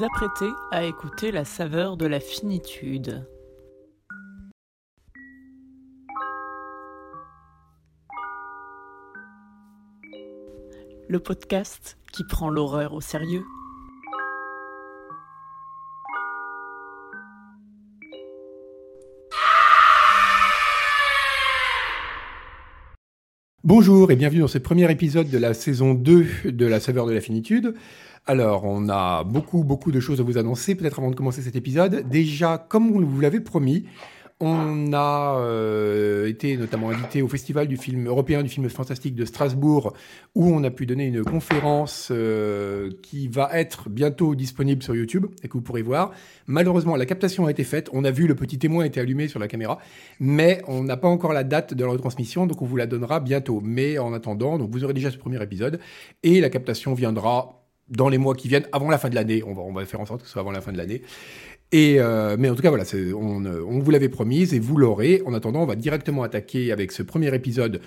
Vous apprêtez à écouter la saveur de la finitude. Le podcast qui prend l'horreur au sérieux. Bonjour et bienvenue dans ce premier épisode de la saison 2 de La saveur de la finitude. Alors, on a beaucoup, beaucoup de choses à vous annoncer, peut-être avant de commencer cet épisode. Déjà, comme vous l'avez promis, on a euh, été notamment invité au Festival du film européen du film fantastique de Strasbourg, où on a pu donner une conférence euh, qui va être bientôt disponible sur YouTube et que vous pourrez voir. Malheureusement, la captation a été faite. On a vu le petit témoin a été allumé sur la caméra, mais on n'a pas encore la date de la retransmission, donc on vous la donnera bientôt. Mais en attendant, donc vous aurez déjà ce premier épisode et la captation viendra dans les mois qui viennent, avant la fin de l'année. On va, on va faire en sorte que ce soit avant la fin de l'année. Et euh, mais en tout cas, voilà, on, on, vous l'avait promise et vous l'aurez. En attendant, on va directement attaquer avec ce premier épisode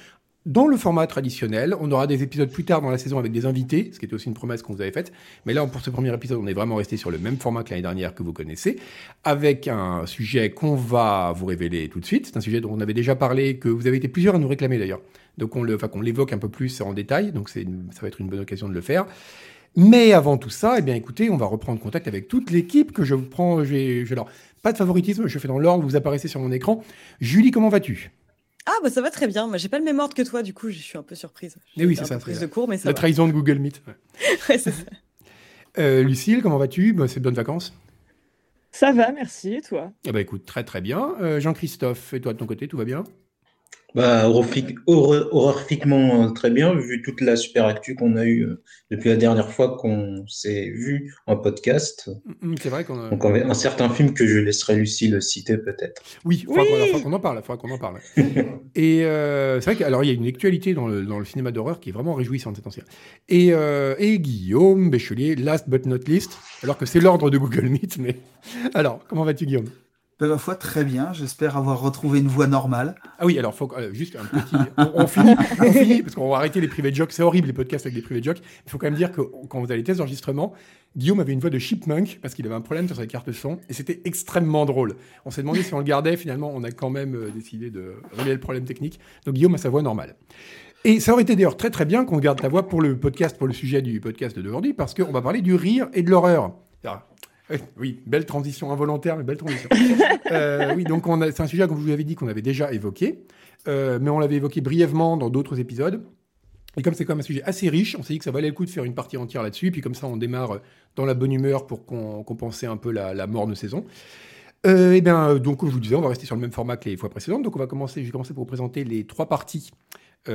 dans le format traditionnel. On aura des épisodes plus tard dans la saison avec des invités, ce qui était aussi une promesse qu'on vous avait faite. Mais là, pour ce premier épisode, on est vraiment resté sur le même format que l'année dernière que vous connaissez, avec un sujet qu'on va vous révéler tout de suite. C'est un sujet dont on avait déjà parlé, que vous avez été plusieurs à nous réclamer d'ailleurs. Donc on le, enfin, l'évoque un peu plus en détail. Donc ça va être une bonne occasion de le faire. Mais avant tout ça, eh bien, écoutez, on va reprendre contact avec toute l'équipe que je vous prends. Je, je, alors, pas de favoritisme, je fais dans l'ordre, vous apparaissez sur mon écran. Julie, comment vas-tu? Ah bah ça va très bien. Moi j'ai pas le même ordre que toi, du coup je suis un peu surprise. Mais oui c'est ça. Prise de cours, mais ça La trahison de Google Meet. Ouais, ouais c'est ça. Euh, Lucille, comment vas-tu? Bah, C'est de bonnes vacances Ça va, merci. Et toi? Eh bah écoute, très très bien. Euh, Jean-Christophe, et toi de ton côté, tout va bien? Bah, horrifiquement très bien, vu toute la super actu qu'on a eue depuis la dernière fois qu'on s'est vu en podcast. C'est vrai qu'on a... Donc, un certain film que je laisserai Lucille citer peut-être. Oui, il faudra, qu'on en parle. Faudra qu'on en parle. et euh, c'est vrai qu'alors il y a une actualité dans le, dans le cinéma d'horreur qui est vraiment réjouissante cette ancienne. Et, euh, et Guillaume Béchelier, last but not least, alors que c'est l'ordre de Google Meet, mais alors comment vas-tu Guillaume? De ma foi, très bien. J'espère avoir retrouvé une voix normale. Ah oui, alors faut, euh, juste un petit. on, finit, on finit, parce qu'on va arrêter les privés jokes. C'est horrible les podcasts avec des privés jokes. Il faut quand même dire que quand vous avez les tests Guillaume avait une voix de chipmunk parce qu'il avait un problème sur sa carte son et c'était extrêmement drôle. On s'est demandé si on le gardait. Finalement, on a quand même euh, décidé de régler le problème technique. Donc Guillaume a sa voix normale. Et ça aurait été d'ailleurs très très bien qu'on garde ta voix pour le podcast, pour le sujet du podcast d'aujourd'hui, parce qu'on va parler du rire et de l'horreur. Oui, belle transition involontaire, mais belle transition. euh, oui, donc c'est un sujet que je vous avais dit qu'on avait déjà évoqué, euh, mais on l'avait évoqué brièvement dans d'autres épisodes. Et comme c'est quand même un sujet assez riche, on s'est dit que ça valait le coup de faire une partie entière là-dessus, puis comme ça on démarre dans la bonne humeur pour compenser un peu la, morne saison. Euh, et bien, donc comme je vous disais, on va rester sur le même format que les fois précédentes. Donc on va commencer, je vais commencer pour vous présenter les trois parties qu'on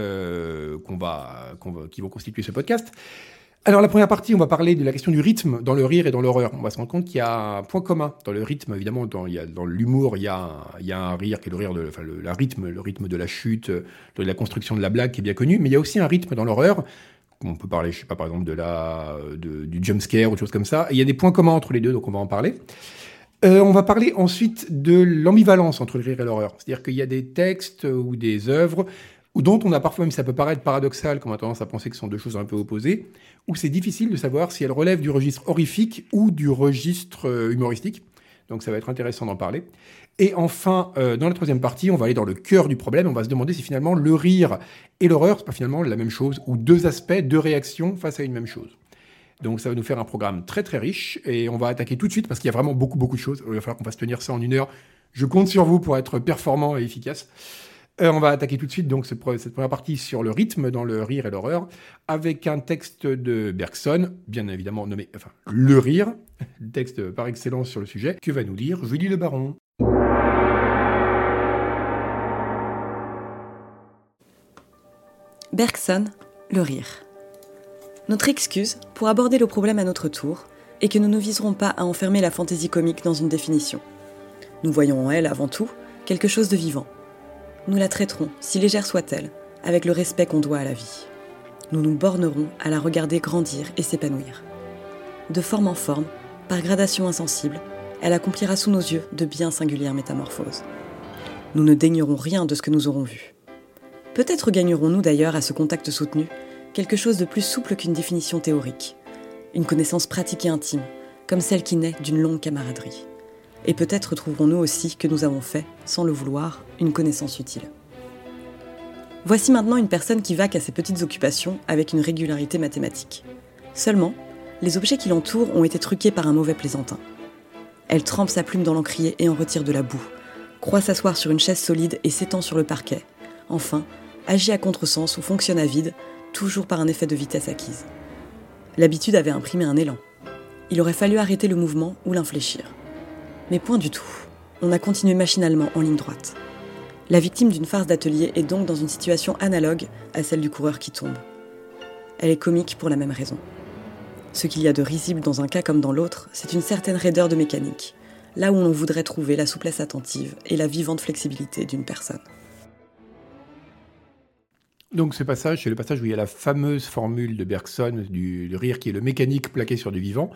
va, va, qui vont constituer ce podcast. Alors la première partie, on va parler de la question du rythme dans le rire et dans l'horreur. On va se rendre compte qu'il y a un point commun dans le rythme, évidemment, dans, l'humour, il, y a un, rire qui est le rire enfin, le, rythme, le rythme de la chute, de la construction de la blague qui est bien connu, mais il y a aussi un rythme dans l'horreur. On peut parler, je sais pas, par exemple, de la, de, du jump scare ou des choses comme ça. Il y a des points communs entre les deux, donc on va en parler. Euh, on va parler ensuite de l'ambivalence entre le rire et l'horreur. C'est-à-dire qu'il y a des textes ou des œuvres dont on a parfois, même ça peut paraître paradoxal, comme on a tendance à penser que ce sont deux choses un peu opposées, où c'est difficile de savoir si elles relèvent du registre horrifique ou du registre euh, humoristique. Donc ça va être intéressant d'en parler. Et enfin, euh, dans la troisième partie, on va aller dans le cœur du problème. On va se demander si finalement le rire et l'horreur, c'est pas finalement la même chose, ou deux aspects, deux réactions face à une même chose. Donc ça va nous faire un programme très très riche et on va attaquer tout de suite parce qu'il y a vraiment beaucoup beaucoup de choses. Il va falloir qu'on fasse tenir ça en une heure. Je compte sur vous pour être performant et efficace. Euh, on va attaquer tout de suite donc cette première partie sur le rythme dans le rire et l'horreur, avec un texte de Bergson, bien évidemment nommé, le rire, texte par excellence sur le sujet, que va nous lire Julie Le Baron? Bergson, le rire. Notre excuse pour aborder le problème à notre tour est que nous ne viserons pas à enfermer la fantaisie comique dans une définition. Nous voyons en elle, avant tout, quelque chose de vivant nous la traiterons, si légère soit-elle, avec le respect qu'on doit à la vie. Nous nous bornerons à la regarder grandir et s'épanouir. De forme en forme, par gradation insensible, elle accomplira sous nos yeux de bien singulières métamorphoses. Nous ne daignerons rien de ce que nous aurons vu. Peut-être gagnerons-nous d'ailleurs à ce contact soutenu quelque chose de plus souple qu'une définition théorique, une connaissance pratique et intime, comme celle qui naît d'une longue camaraderie. Et peut-être trouverons-nous aussi que nous avons fait, sans le vouloir, une connaissance utile. Voici maintenant une personne qui vaque à ses petites occupations avec une régularité mathématique. Seulement, les objets qui l'entourent ont été truqués par un mauvais plaisantin. Elle trempe sa plume dans l'encrier et en retire de la boue, croit s'asseoir sur une chaise solide et s'étend sur le parquet. Enfin, agit à contresens ou fonctionne à vide, toujours par un effet de vitesse acquise. L'habitude avait imprimé un élan. Il aurait fallu arrêter le mouvement ou l'infléchir. Mais point du tout. On a continué machinalement en ligne droite. La victime d'une farce d'atelier est donc dans une situation analogue à celle du coureur qui tombe. Elle est comique pour la même raison. Ce qu'il y a de risible dans un cas comme dans l'autre, c'est une certaine raideur de mécanique, là où l'on voudrait trouver la souplesse attentive et la vivante flexibilité d'une personne. Donc ce passage, c'est le passage où il y a la fameuse formule de Bergson du, rire qui est le mécanique plaqué sur du vivant.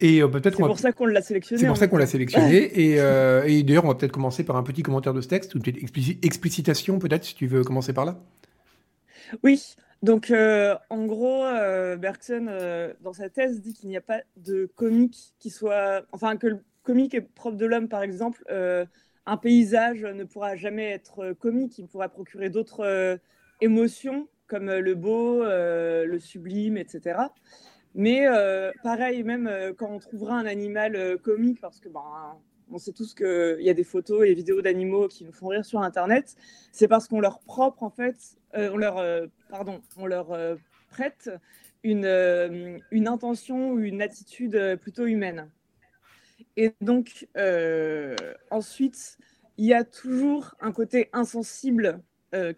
Et euh, peut-être c'est pour ça qu'on l'a sélectionné. C'est pour ça qu'on l'a sélectionné. Euh, et, d'ailleurs, on va peut-être commencer par un petit commentaire de ce texte, ou une petite explicitation peut-être, si tu veux commencer par là. Oui. Donc, euh, en gros, Bergson, dans sa thèse, dit qu'il n'y a pas de comique qui soit, enfin que le comique est propre de l'homme, par exemple. un paysage ne pourra jamais être comique. Il pourra procurer d'autres émotions comme le beau, le sublime, etc. Mais euh, pareil, même euh, quand on trouvera un animal euh, comique, parce que ben, on sait tous qu'il y a des photos et vidéos d'animaux qui nous font rire sur Internet, c'est parce qu'on leur propre, en fait, on leur, pardon, on leur prête une, une intention ou une attitude plutôt humaine. Et donc, ensuite, il y a toujours un côté insensible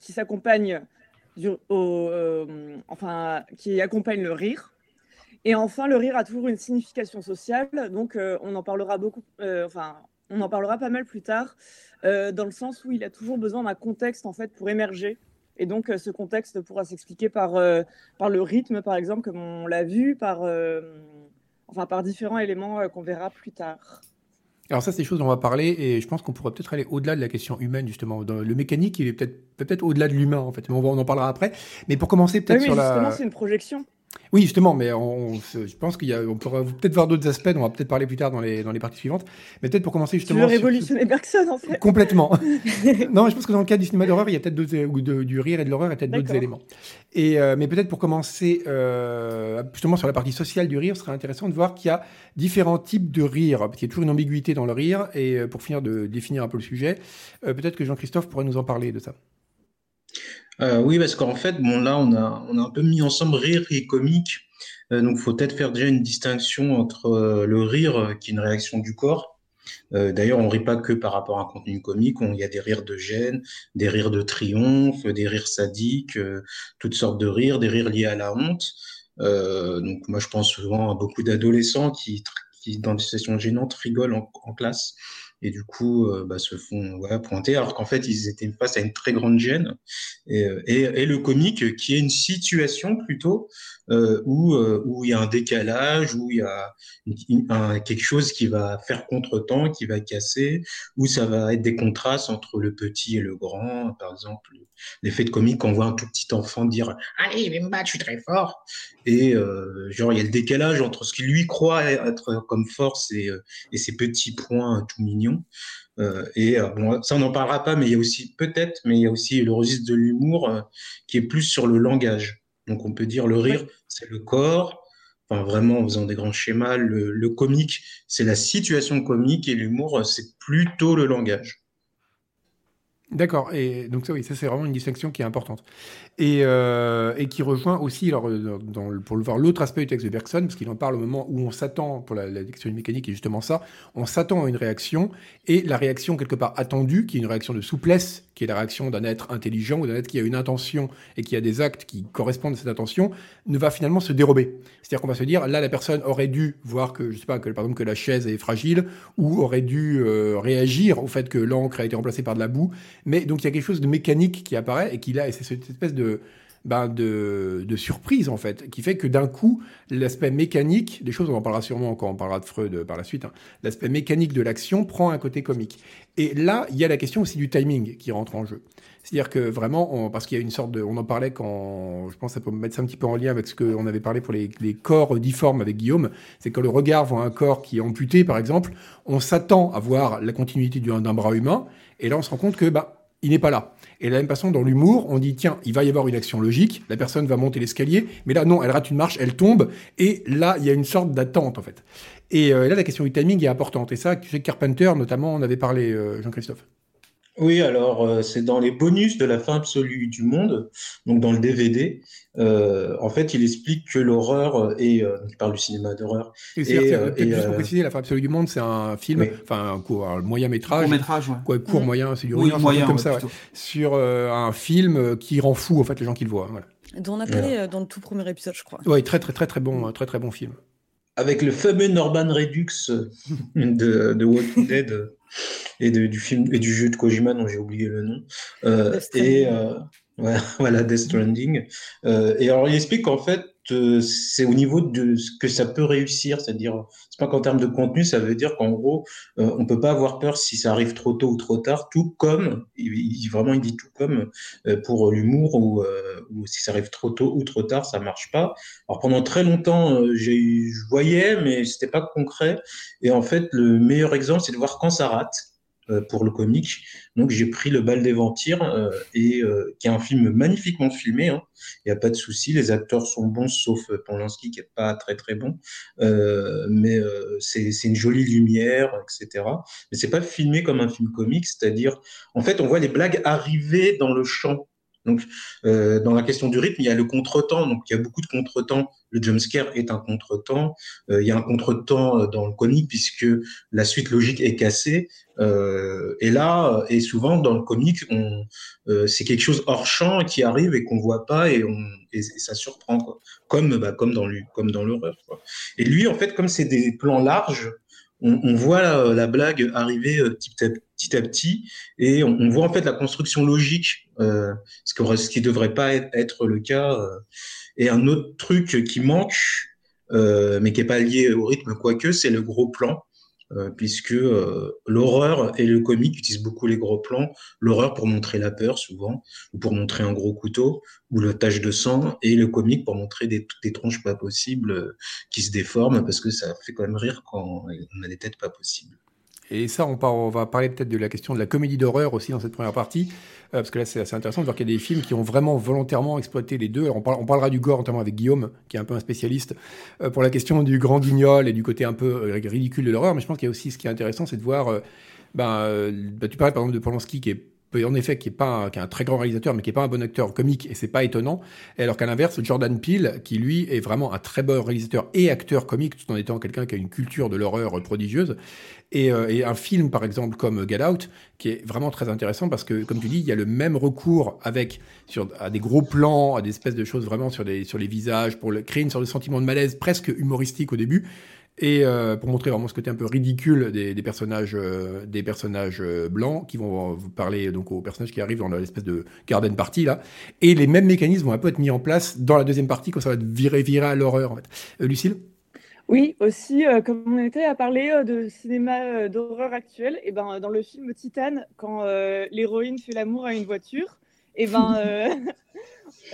qui s'accompagne enfin, qui accompagne le rire. Et enfin, le rire a toujours une signification sociale, donc euh, on en parlera beaucoup, euh, enfin, on en parlera pas mal plus tard, euh, dans le sens où il a toujours besoin d'un contexte en fait pour émerger. Et donc, ce contexte pourra s'expliquer par, par le rythme, par exemple, comme on l'a vu, par, enfin, par différents éléments qu'on verra plus tard. Alors ça, c'est des choses dont on va parler, et je pense qu'on pourrait peut-être aller au-delà de la question humaine, justement. le mécanique, il est peut-être peut-être au-delà de l'humain, en fait. Mais on, on en parlera après. Mais pour commencer, peut-être oui, sur justement, la... c'est une projection. Oui, justement, mais on, je pense qu'il y a, on pourra peut-être voir d'autres aspects, on va peut-être parler plus tard dans les, dans les parties suivantes. Mais peut-être pour commencer justement. Tu veux révolutionner Bergson, en fait. Complètement. non, je pense que dans le cas du cinéma d'horreur, il y a peut-être d'autres, ou du rire et de l'horreur, il y a peut-être d'autres éléments. Et, euh, mais peut-être pour commencer, euh, justement sur la partie sociale du rire, ce serait intéressant de voir qu'il y a différents types de rire, parce qu'il y a toujours une ambiguïté dans le rire. Et euh, pour finir de définir un peu le sujet, peut-être que Jean-Christophe pourrait nous en parler de ça. Oui, parce qu'en fait, bon, là, on a, on a un peu mis ensemble rire et comique. Euh, donc, faut peut-être faire déjà une distinction entre euh, le rire, euh, qui est une réaction du corps. D'ailleurs, on rit pas que par rapport à un contenu comique. Il y a des rires de gêne, des rires de triomphe, des rires sadiques, toutes sortes de rires, des rires liés à la honte. donc, moi, je pense souvent à beaucoup d'adolescents qui, qui, dans des situations gênantes, rigolent en, classe et du coup bah, se font ouais, pointer alors qu'en fait ils étaient face à une très grande gêne. Et, et, et, le comique qui est une situation plutôt euh, où, euh, où il y a un décalage, où il y a un, quelque chose qui va faire contretemps, qui va casser, où ça va être des contrastes entre le petit et le grand. Par exemple, l'effet de comique, on voit un tout petit enfant dire Allez, je vais me battre, je suis très fort. Et euh, genre, il y a le décalage entre ce qu'il lui croit être comme force et, euh, et ses petits points tout mignons. Euh, et euh, bon, ça, on n'en parlera pas, mais il y a aussi, peut-être, mais il y a aussi le registre de l'humour qui est plus sur le langage. Donc on peut dire le rire, c'est le corps. Enfin, vraiment, en faisant des grands schémas, le comique, c'est la situation comique et l'humour, c'est plutôt le langage. D'accord, et donc ça oui, ça c'est vraiment une distinction qui est importante. Et, euh, qui rejoint aussi, euh, pour le voir l'autre aspect du texte de Bergson, parce qu'il en parle au moment où on s'attend, pour la, la question mécanique et justement ça, on s'attend à une réaction, et la réaction quelque part attendue, qui est une réaction de souplesse, qui est la réaction d'un être intelligent ou d'un être qui a une intention et qui a des actes qui correspondent à cette intention, ne va finalement se dérober. C'est-à-dire qu'on va se dire, là la personne aurait dû voir que, je sais pas, que, par exemple que la chaise est fragile, ou aurait dû euh, réagir au fait que l'encre a été remplacée par de la boue, mais donc il y a quelque chose de mécanique qui apparaît et qui là, et c'est cette espèce de ben, de, de surprise en fait, qui fait que d'un coup, l'aspect mécanique, des choses on en parlera sûrement quand on parlera de Freud par la suite, hein, l'aspect mécanique de l'action prend un côté comique. Et là, il y a la question aussi du timing qui rentre en jeu. C'est-à-dire que vraiment, parce qu'il y a une sorte de, on en parlait quand, je pense, que ça peut mettre ça un petit peu en lien avec ce qu'on avait parlé pour les, les corps difformes avec Guillaume, c'est quand le regard voit un corps qui est amputé, par exemple, on s'attend à voir la continuité d'un bras humain, et là on se rend compte que bah il n'est pas là. Et de la même façon, dans l'humour, on dit, tiens, il va y avoir une action logique, la personne va monter l'escalier, mais là, non, elle rate une marche, elle tombe, et là, il y a une sorte d'attente, en fait. Et euh, là, la question du timing est importante. Et ça, chez Carpenter, notamment, on avait parlé, euh, Jean-Christophe. Oui, alors euh, c'est dans les bonus de la fin absolue du monde, donc dans le DVD. Euh, en fait, il explique que l'horreur est, euh, il parle du cinéma d'horreur. Et, et, euh, juste pour préciser, la fin absolue du monde, c'est un film, enfin un court, un moyen métrage, court métrage, ouais. quoi, court moyen, c'est du oui, moyen, comme ouais, ça, ouais, sur un film qui rend fou en fait les gens qui le voient. Voilà. Dont on a parlé dans le tout premier épisode, je crois. Oui, très très très très bon, très très bon film. Avec le fameux Norman Redux de, de Walking Dead et de, du film et du jeu de Kojima dont j'ai oublié le nom. Euh, et euh, voilà, Death Stranding. Euh, et alors il explique qu'en fait c'est au niveau de ce que ça peut réussir, c'est-à-dire c'est pas qu'en termes de contenu, ça veut dire qu'en gros euh, on peut pas avoir peur si ça arrive trop tôt ou trop tard, tout comme il, vraiment il dit tout comme euh, pour l'humour ou, euh, ou, si ça arrive trop tôt ou trop tard, ça marche pas. Alors pendant très longtemps j'ai je voyais mais c'était pas concret et en fait le meilleur exemple c'est de voir quand ça rate pour le comique. Donc j'ai pris Le Bal des Vampires, euh, et, euh, qui est un film magnifiquement filmé. Il hein. n'y a pas de souci, les acteurs sont bons, sauf Polanski qui n'est pas très très bon. Euh, mais c'est une jolie lumière, etc. Mais c'est pas filmé comme un film comique, c'est-à-dire, en fait, on voit les blagues arriver dans le champ. Donc, euh, dans la question du rythme, il y a le contretemps. Donc, il y a beaucoup de contretemps. Le jumpscare est un contretemps. Euh, il y a un contretemps dans le comique puisque la suite logique est cassée. Euh, et là, et souvent dans le comique, euh, c'est quelque chose hors champ qui arrive et qu'on voit pas et, on, et, ça surprend, quoi. Comme, bah, comme dans comme dans l'horreur. Et lui, en fait, comme c'est des plans larges, on, voit la, la, blague arriver petit à, petit à petit et on, voit en fait la construction logique, euh, ce, qui devrait pas être, le cas. Euh. Et un autre truc qui manque, euh, mais qui est pas lié au rythme, quoique, c'est le gros plan. Euh, puisque euh, l'horreur et le comique utilisent beaucoup les gros plans. L'horreur pour montrer la peur souvent, ou pour montrer un gros couteau, ou le tache de sang, et le comique pour montrer des, des tronches pas possibles euh, qui se déforment, parce que ça fait quand même rire quand on a des têtes pas possibles. Et ça, on, va parler peut-être de la question de la comédie d'horreur aussi dans cette première partie, euh, parce que là, c'est assez intéressant de voir qu'il y a des films qui ont vraiment volontairement exploité les deux. On, parle, on, parlera du gore, notamment avec Guillaume, qui est un peu un spécialiste, euh, pour la question du grand guignol et du côté un peu euh, ridicule de l'horreur. Mais je pense qu'il y a aussi ce qui est intéressant, c'est de voir. Ben, ben, tu parlais par exemple de Polanski, qui est en effet qui est pas un, qui est un très grand réalisateur mais qui est pas un bon acteur comique et c'est pas étonnant. Alors qu'à l'inverse Jordan Peele qui lui est vraiment un très bon réalisateur et acteur comique tout en étant quelqu'un qui a une culture de l'horreur prodigieuse. Et, euh, et, un film par exemple comme Get Out qui est vraiment très intéressant parce que comme tu dis il y a le même recours avec sur à des gros plans à des espèces de choses vraiment sur les sur les visages pour le, créer une sorte de sentiment de malaise presque humoristique au début et euh, pour montrer vraiment ce côté un peu ridicule des, personnages, euh, des personnages euh, blancs qui vont vous parler donc aux personnages qui arrivent dans l'espèce de garden party là. Et les mêmes mécanismes vont un peu être mis en place dans la deuxième partie quand ça va être viré, à l'horreur en fait. Euh, Lucille? Oui, aussi, euh, comme on était à parler euh, de cinéma euh, d'horreur actuel, et ben dans le film Titane, quand l'héroïne fait l'amour à une voiture, et ben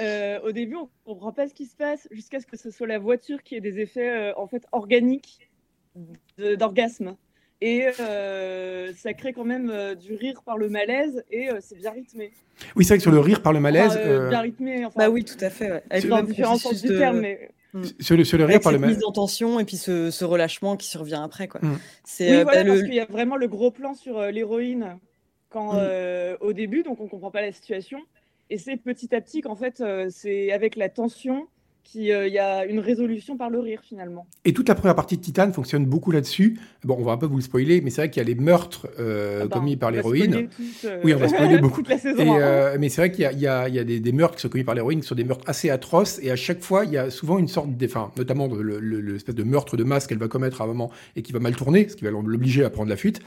Euh, au début, on comprend pas ce qui se passe jusqu'à ce que ce soit la voiture qui ait des effets euh, en fait organiques d'orgasme. Et euh, ça crée quand même euh, du rire par le malaise et c'est bien rythmé. Oui, c'est vrai que sur le rire par le malaise. Enfin, bien rythmé. Enfin, bah oui, tout à fait. Ouais. Avec dans différents sens du terme, mais. Sur le, sur le rire Avec par le cette mise malaise. en tension et puis ce, ce relâchement qui survient après. Quoi. Mm. C'est Oui, euh, voilà, bah, parce le, qu'il y a vraiment le gros plan sur euh, l'héroïne quand Mm. euh, au début, donc on comprend pas la situation. Et c'est petit à petit qu'en fait, euh, c'est avec la tension qu'il y a une résolution par le rire finalement. Et toute la première partie de Titan fonctionne beaucoup là-dessus. Bon, on va un peu vous le spoiler, mais c'est vrai qu'il y a les meurtres euh, Ah bah, commis par l'héroïne. euh, Oui, on va spoiler beaucoup. toute la saison. Et, un. euh, mais c'est vrai qu'il y a, il y a, il y a des, des meurtres qui sont commis par l'héroïne, qui sont des meurtres assez atroces, et à chaque fois, il y a souvent une sorte de, enfin, notamment le- le- le- l'espèce de meurtre de masse qu'elle va commettre à un moment et qui va mal tourner, ce qui va l'obliger à prendre la fuite.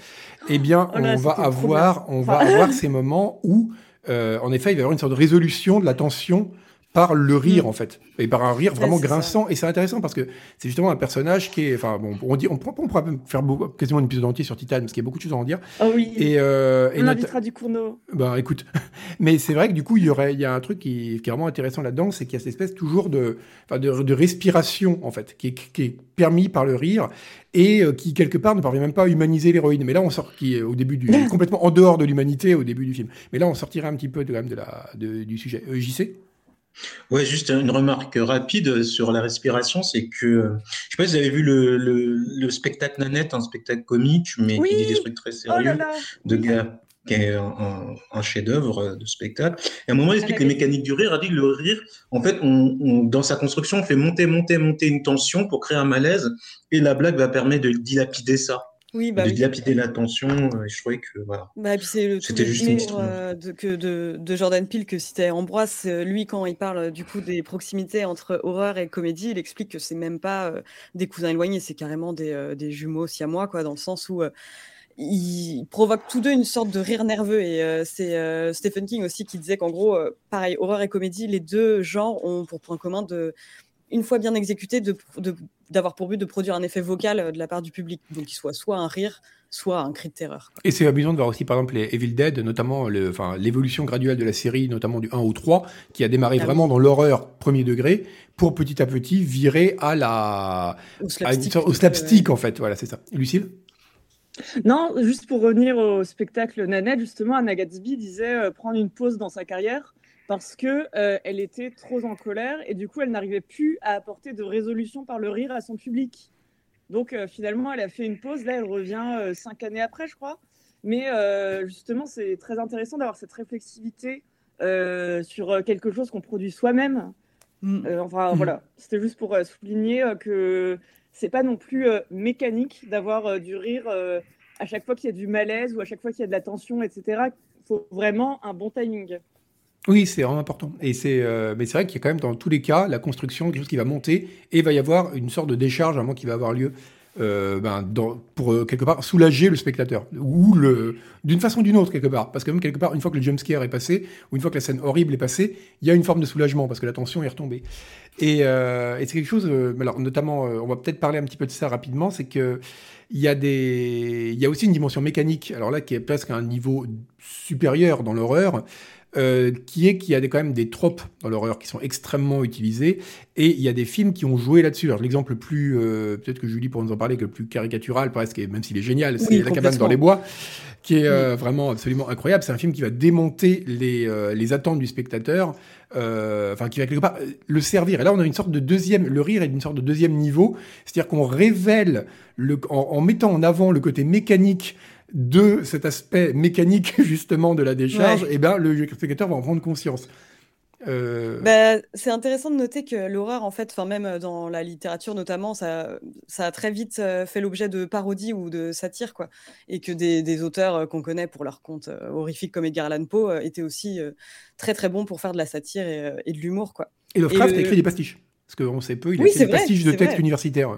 Eh bien, Oh là, on va avoir, on va avoir ces moments où, euh, en effet, il va y avoir une sorte de résolution de la tension par le rire Mm. en fait et par un rire vraiment c'est ça. grinçant et c'est intéressant parce que c'est justement un personnage qui est enfin bon on dit on, on pourra même faire beaucoup, quasiment un épisode entier sur Titan parce qu'il y a beaucoup de choses à en dire Oh oui. et, euh, et on nota- invitera du Cournot. ben écoute, mais c'est vrai que du coup il y aurait il y a un truc qui, qui est vraiment intéressant là-dedans, c'est qu'il y a cette espèce toujours de de, de respiration en fait, qui est, qui est permis par le rire et euh, qui quelque part ne parvient même pas à humaniser l'héroïne. Mais là on sort qui est au début du complètement en dehors de l'humanité au début du film. Mais là on sortirait un petit peu de, quand même de la de- du sujet. Euh, JC Ouais, juste une remarque rapide sur la respiration, c'est que euh, je sais pas si vous avez vu le, le, le spectacle Nanette, un spectacle comique, mais Oui. qui dit des trucs très Oh là sérieux, là. de gars qui est un, chef-d'œuvre de spectacle. Et à un moment, il explique les mécaniques du rire. Il dit que le rire, en fait, on, on- dans sa construction, on fait monter, monter, monter une tension pour créer un malaise, et la blague va permettre de dilapider ça, Oui, bah de oui. dilapider la tension. euh, Et je trouvais que voilà. Bah, C'était juste une histoire. euh, de, que de, de Jordan Peele que citait Ambroise. euh, Lui, quand il parle euh, du coup des proximités entre horreur et comédie, il explique que c'est même pas euh, des cousins éloignés, c'est carrément des, des jumeaux siamois, quoi, dans le sens où ils provoquent tous deux une sorte de rire nerveux. Et euh, c'est euh, Stephen King aussi qui disait qu'en gros, euh, pareil, horreur et comédie, les deux genres ont pour point commun de, une fois bien de- d'avoir pour but de produire un effet vocal euh, de la part du public, donc qu'il soit soit un rire, soit un cri de terreur. Et c'est amusant de voir aussi par exemple les Evil Dead, notamment l'évolution graduelle de la série, notamment du 1 au 3, qui a démarré Ah vraiment oui. dans l'horreur premier degré, pour petit à petit virer à la Au à une slapstick. sorte- au slapstick en fait. Voilà, c'est ça. Lucille? Non, juste pour revenir au spectacle Nanette, justement, Anna Gatsby disait euh, prendre une pause dans sa carrière parce que euh, elle était trop en colère et du coup elle n'arrivait plus à apporter de résolution par le rire à son public. Donc euh, finalement elle a fait une pause, là elle revient euh, cinq années après je crois. Mais euh, justement c'est très intéressant d'avoir cette réflexivité sur quelque chose qu'on produit soi-même. Mm. Enfin Mhm. voilà, c'était juste pour souligner que c'est pas non plus mécanique d'avoir du rire à chaque fois qu'il y a du malaise ou à chaque fois qu'il y a de la tension, etc. Il faut vraiment un bon timing. Oui, c'est vraiment important. Et c'est, euh, mais c'est vrai qu'il y a quand même dans tous les cas la construction, quelque chose qui va monter, et va y avoir une sorte de décharge à un moment qui va avoir lieu. euh, ben, dans- pour euh, quelque part soulager le spectateur ou le d'une façon ou d'une autre quelque part parce que même quelque part une fois que le jumpscare est passé ou une fois que la scène horrible est passée il y a une forme de soulagement parce que la tension est retombée et, euh, et c'est quelque chose euh, alors notamment euh, on va peut-être parler un petit peu de ça rapidement c'est que il y a des il y a aussi une dimension mécanique alors là qui est presque à un niveau supérieur dans l'horreur euh, qui est qu'il y a des, quand même des tropes dans l'horreur qui sont extrêmement utilisés et il y a des films qui ont joué là-dessus. Alors l'exemple le plus, euh, peut-être que Julie pourra nous en parler, que le plus caricatural presque, même s'il est génial, c'est Oui, La cabane dans les bois, qui est euh, vraiment absolument incroyable. C'est un film qui va démonter les, les attentes du spectateur, enfin qui va quelque part le servir. Et là, on a une sorte de deuxième, le rire est d'une sorte de deuxième niveau, c'est-à-dire qu'on révèle le, en, en mettant en avant le côté mécanique de cet aspect mécanique justement de la décharge, Ouais. et ben le spectateur va en prendre conscience. Euh, Bah, c'est intéressant de noter que l'horreur, en fait, même euh, dans la littérature notamment, ça, ça a très vite euh, fait l'objet de parodies ou de satires, quoi. Et que des, des auteurs euh, qu'on connaît pour leurs contes horrifiques comme Edgar Allan Poe étaient aussi très très bons pour faire de la satire et, et de l'humour, quoi. et Lovecraft et a le- écrit des pastiches. Parce qu'on sait peu, il a Oui, c'est des vrai, pastiches de textes universitaires.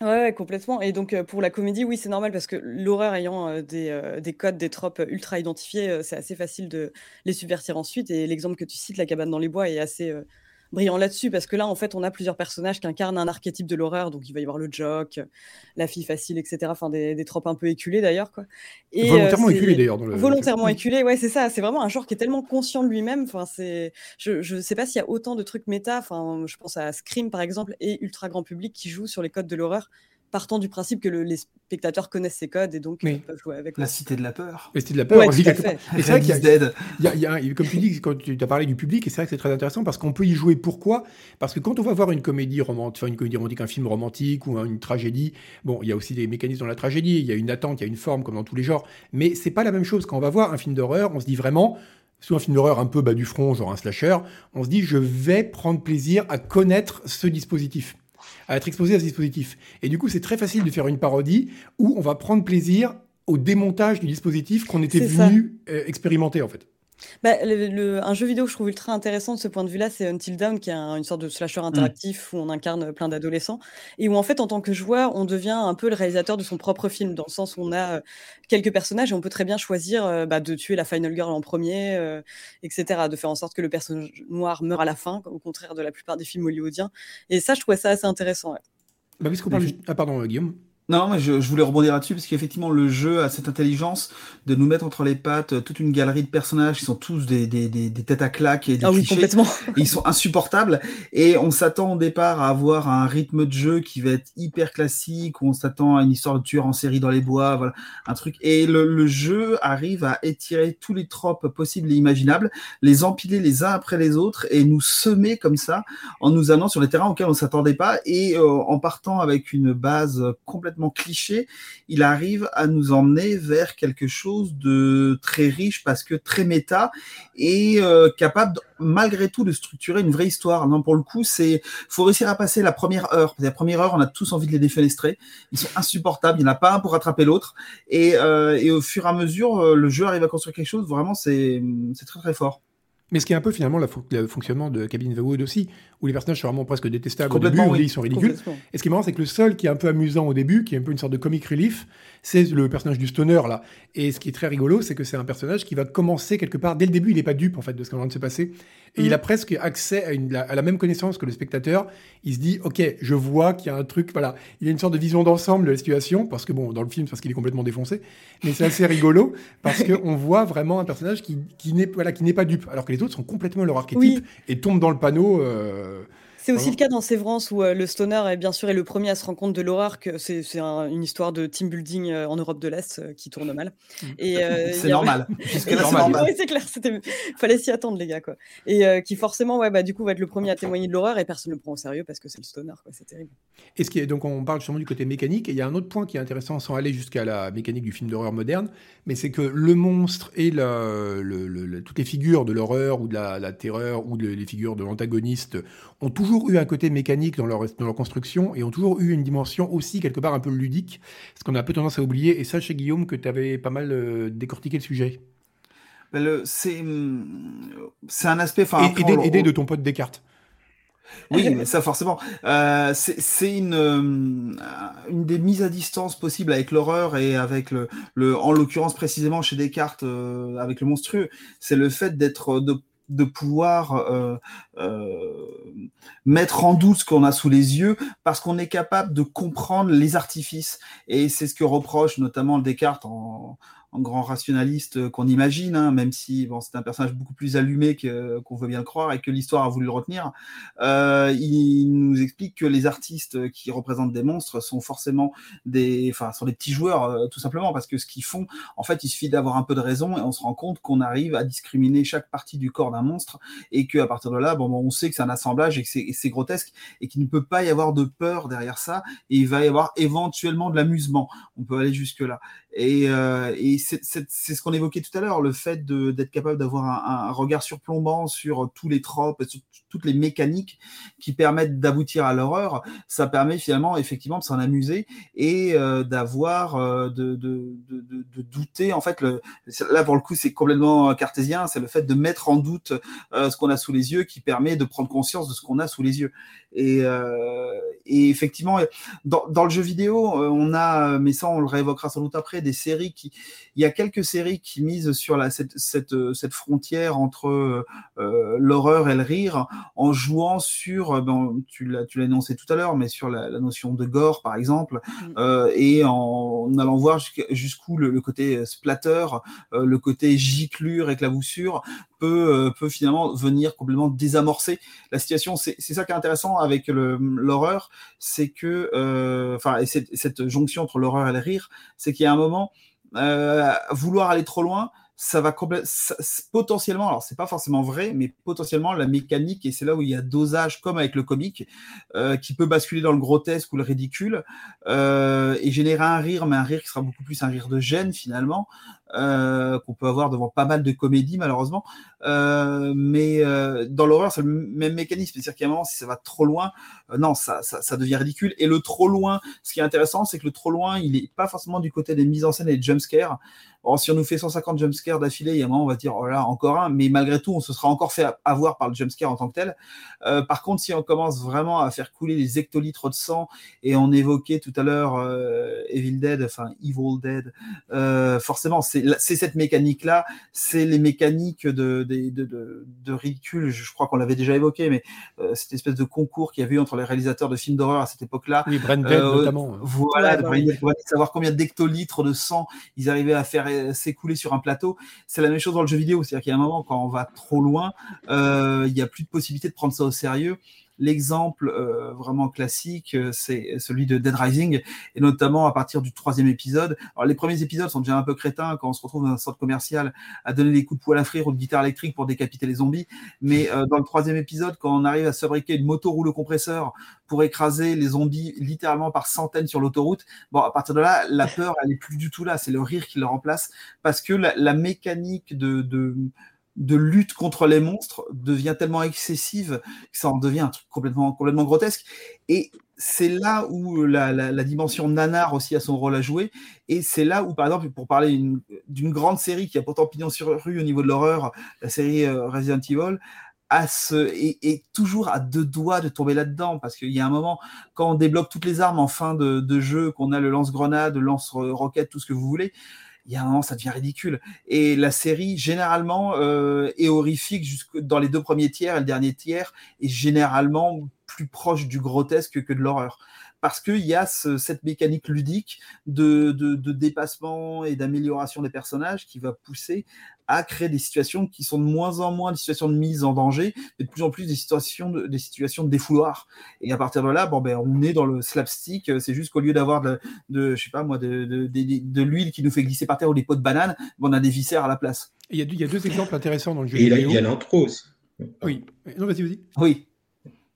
Ouais, complètement. Et donc, euh, pour la comédie, oui, c'est normal parce que l'horreur ayant euh, des, euh, des codes, des tropes ultra identifiés, c'est assez facile de les subvertir ensuite. Et l'exemple que tu cites, La cabane dans les bois, est assez brillant là-dessus parce que là, en fait, on a plusieurs personnages qui incarnent un archétype de l'horreur. Donc, il va y avoir le jock, la fille facile, etc. Enfin, des, des tropes un peu éculées d'ailleurs, quoi. Et, euh, Volontairement c'est- éculé d'ailleurs. dans le- Volontairement éculé, ouais, c'est ça. C'est vraiment un genre qui est tellement conscient de lui-même. Enfin, c'est, je, je sais pas s'il y a autant de trucs méta. Enfin, je pense à Scream par exemple et Ultra grand public qui jouent sur les codes de l'horreur, partant du principe que le- les spectateurs connaissent ces codes et donc Oui. euh, peuvent jouer avec. La cité de la peur. Et c'était de la peur. Ouais, tout à fait. Et c'est vrai qu'il y y a, y comme tu dis, quand tu as parlé du public, et c'est vrai que c'est très intéressant parce qu'on peut y jouer. Pourquoi? Parce que quand on va voir une comédie romantique, enfin une comédie romantique, un film romantique ou un- une tragédie, bon, il y a aussi des mécanismes dans la tragédie, il y a une attente, il y a une forme comme dans tous les genres, mais c'est pas la même chose quand on va voir un film d'horreur. On se dit vraiment, soit un film d'horreur un peu bas du front, genre un slasher, on se dit je vais prendre plaisir à connaître ce dispositif à être exposé à ce dispositif. Et du coup, c'est très facile de faire une parodie où on va prendre plaisir au démontage du dispositif qu'on était venu euh, expérimenter en fait. Bah, le le un jeu vidéo que je trouve ultra intéressant de ce point de vue-là, c'est Until Dawn, qui est un une sorte de slasher Mmh. interactif où on incarne plein d'adolescents et où en fait, en tant que joueur, on devient un peu le réalisateur de son propre film, dans le sens où on a, heu, quelques personnages et on peut très bien choisir, heu, bah, de tuer la final girl en premier, er et cetera. De faire en sorte que le personnage noir meure à la fin, au contraire de la plupart des films hollywoodiens et ça, je trouvais ça assez intéressant, ouais. Bah, puisqu'on parle ah pardon, Guillaume? Non, mais je je voulais rebondir là-dessus parce qu'effectivement le jeu a cette intelligence de nous mettre entre les pattes, heu, toute une galerie de personnages qui sont tous des des des des têtes à claques et des Ah oui, clichés. complètement. Et ils sont insupportables et on s'attend au départ à avoir un rythme de jeu qui va être hyper classique, où on s'attend à une histoire de tueur en série dans les bois, voilà, un truc et le le jeu arrive à étirer tous les tropes possibles et imaginables, les empiler les uns après les autres et nous semer comme ça, en nous amenant sur des terrains auxquels on s'attendait pas et heu, en partant avec une base, heu, cliché, il arrive à nous emmener vers quelque chose de très riche parce que très méta et heu, capable malgré tout de structurer une vraie histoire. Non, pour le coup, c'est faut réussir à passer la 1re heure. La 1re heure, on a tous envie de les défenestrer. Ils sont insupportables, il y en a pas un pour rattraper l'autre et heu et au fur et à mesure, heu, le jeu arrive à construire quelque chose, vraiment c'est très, très fort. Mais ce qui est un peu finalement la le fonctionnement de Cabin in the Wood aussi, où les personnages sont vraiment presque détestables au début, oui. «Ils sont ridicules» et ce qui est marrant, c'est que le seul qui est un peu amusant au début, qui est un peu une sorte de comic relief, c'est le personnage du stoner là et ce qui est très rigolo, c'est que c'est un personnage qui va commencer quelque part dès le début, il est pas dupe en fait de ce qui est en train de se passer et il Mmh. a presque accès à une la à la même connaissance que le spectateur. Il se dit: «OK, je vois qu'il y a un truc» voilà, il a une sorte de vision d'ensemble de la situation parce que bon, dans le film, c'est parce qu'il est complètement défoncé, mais c'est assez rigolo parce qu'on voit vraiment un personnage qui qui n'est voilà, qui n'est pas dupe, alors que les autres sont complètement leur archétype Oui. et tombent dans le panneau, heu, C'est aussi le cas dans Sévrance où, heu, le stoner est bien sûr est le 1er à se rendre compte de l'horreur que c'est c'est un une histoire de team building, heu, en Europe de l'Est, heu, qui tourne mal et C'est normal. c'est normal. c'est clair, c'était fallait s'y attendre les gars, quoi et qui forcément, ouais, bah, du coup, va être le 1er à témoigner de l'horreur et personne le prend au sérieux parce que c'est le stoner, quoi, c'est terrible. Et ce qui est donc on parle justement du côté mécanique et il y a un autre point qui est intéressant sans aller jusqu'à la mécanique du film d'horreur moderne, mais c'est que le monstre et le le le le toutes les figures de l'horreur ou de la la terreur ou de les figures de l'antagoniste ont toujours eu un côté mécanique dans leur dans leur construction et ont toujours eu une dimension aussi quelque part un peu ludique, ce qu'on a un peu tendance à oublier et ça chez Guillaume que tu avais pas mal, heu, décortiqué le sujet. Bah, le c'est, c'est un aspect enfin après on aidé aidé on de ton pote Descartes. Oui, mais ça forcément. Heu, c'est une, hem, une des mises à distance possibles avec l'horreur et avec le le en l'occurrence précisément chez Descartes, heu, avec le monstrueux, c'est le fait d'être de de pouvoir, heu heu, mettre en doute ce qu'on a sous les yeux parce qu'on est capable de comprendre les artifices. Et c'est ce que reproche notamment Descartes en en grand rationaliste, heu, qu'on imagine, hein, même si bon, c'est un personnage beaucoup plus allumé que qu'on veut bien le croire et que l'histoire a voulu le retenir. Heu, il nous explique que les artistes qui représentent des monstres sont forcément des enfin, sont des petits joueurs, tout simplement parce que ce qu'ils font, en fait, il suffit d'avoir un peu de raison et on se rend compte qu'on arrive à discriminer chaque partie du corps d'un monstre et qu'à partir de là, bon, on sait que c'est un assemblage et que c'est grotesque et qu'il ne peut pas y avoir de peur derrière ça et il va y avoir éventuellement de l'amusement. On peut aller jusque-là et heu et c'est ce qu'on évoquait tout à l'heure, le fait d'être capable d'avoir un un regard surplombant sur tous les tropes, sur toutes les mécaniques qui permettent d'aboutir à l'horreur. Ça permet finalement effectivement de s'en amuser et heu, d'avoir, heu, de de de de douter en fait le là pour le coup, c'est complètement cartésien, c'est le fait de mettre en doute, heu, ce qu'on a sous les yeux qui permet de prendre conscience de ce qu'on a sous les yeux et heu et effectivement, dans dans le jeu vidéo, heu, on a, mais ça on le réévoquera sans doute après, des séries qui il y a quelques séries qui misent sur la cette cette, frontière entre, heu, l'horreur et le rire en jouant sur, ben, tu l'as tu l'as énoncé tout à l'heure, mais sur la la notion de gore par exemple, Mmh. heu et en allant voir jusqu jusqu'où le le côté splatter, heu, le côté giclure, éclaboussure peut, peut finalement venir complètement désamorcer la situation. C'est c'est ça qui est intéressant avec le l'horreur, c'est que, enfin et cette cette jonction entre l'horreur et le rire, c'est qu'il y a un moment, heu, vouloir aller trop loin, ça va complè ça c potentiellement, alors c'est pas forcément vrai, mais potentiellement la mécanique et c'est là où il y a dosage comme avec le comique, heu, qui peut basculer dans le grotesque ou le ridicule, heu et générer un rire, mais un rire qui sera beaucoup plus un rire de gêne finalement, heu, qu'on peut avoir devant pas mal de comédies malheureusement. Heu, mais heu, dans l'horreur, c'est le même mécanisme, c'est-à-dire qu'à un moment, si ça va trop loin, heu, non, ça ça ça devient ridicule. Et le trop loin, ce qui est intéressant, c'est que le trop loin, il est pas forcément du côté des mises en scène et des jump Or, si on nous fait 150 jumpscares d'affilée, il y a un moment, on va dire, oh là, encore un, mais malgré tout, on se sera encore fait avoir par le jumpscare en tant que tel. Euh, par contre, si on commence vraiment à faire couler les hectolitres de sang, et on évoquait tout à l'heure euh, Evil Dead, enfin Evil Dead, euh, forcément, c'est cette mécanique-là, c'est les mécaniques de, de, de, de, ridicule, je crois qu'on l'avait déjà évoqué, mais cette espèce de concours qu'il y avait eu entre les réalisateurs de films d'horreur à cette époque-là. Oui, Brandon notamment. Voilà, de savoir combien d'hectolitres de sang ils arrivaient à faire s'écouler sur un plateau. C'est la même chose dans le jeu vidéo, c'est-à-dire qu'il y a un moment quand on va trop loin, il n'y a plus de possibilité de prendre ça au sérieux. L'exemple euh, vraiment classique, euh, c'est celui de Dead Rising, et notamment à partir du troisième épisode. Alors, les premiers épisodes sont déjà un peu crétins quand on se retrouve dans un centre commercial à donner des coups de poing à frire ou de guitare électrique pour décapiter les zombies. Mais euh, dans le troisième épisode, quand on arrive à fabriquer une moto rouleau compresseur pour écraser les zombies littéralement par centaines sur l'autoroute, bon, à partir de là, la peur, elle est plus du tout là. C'est le rire qui le remplace parce que la, la mécanique de, de de lutte contre les monstres devient tellement excessive que ça en devient un truc complètement, complètement grotesque. Et c'est là où la, dimension nanar aussi a son rôle à jouer. Et c'est là où, par exemple, pour parler d'une grande série qui a pourtant pignon sur rue au niveau de l'horreur, la série euh, Resident Evil, à ce, est, toujours à deux doigts de tomber là-dedans parce qu'il y a un moment quand on débloque toutes les armes en fin de, de jeu, qu'on a le lance-grenade, le lance-roquette, tout ce que vous voulez, il y a un moment, ça devient ridicule. Et la série, généralement, euh, est horrifique jusque dans les deux premiers tiers et le dernier tiers est généralement plus proche du grotesque que de l'horreur. Parce qu'il y a cette mécanique ludique de, dépassement et d'amélioration des personnages qui va pousser à créer des situations qui sont de moins en moins des situations de mise en danger, mais de plus en plus des situations de, des situations de défouloir. Et à partir de là, bon ben on est dans le slapstick. C'est juste qu'au lieu d'avoir de, de, je sais pas moi, de, de, de, l'huile qui nous fait glisser par terre ou des pots de banane, ben, on a des viscères à la place. Il y, a, il y a deux exemples intéressants dans le jeu. Et il y a l'intro aussi. Oui. Non, vas-y, vas-y. Oui.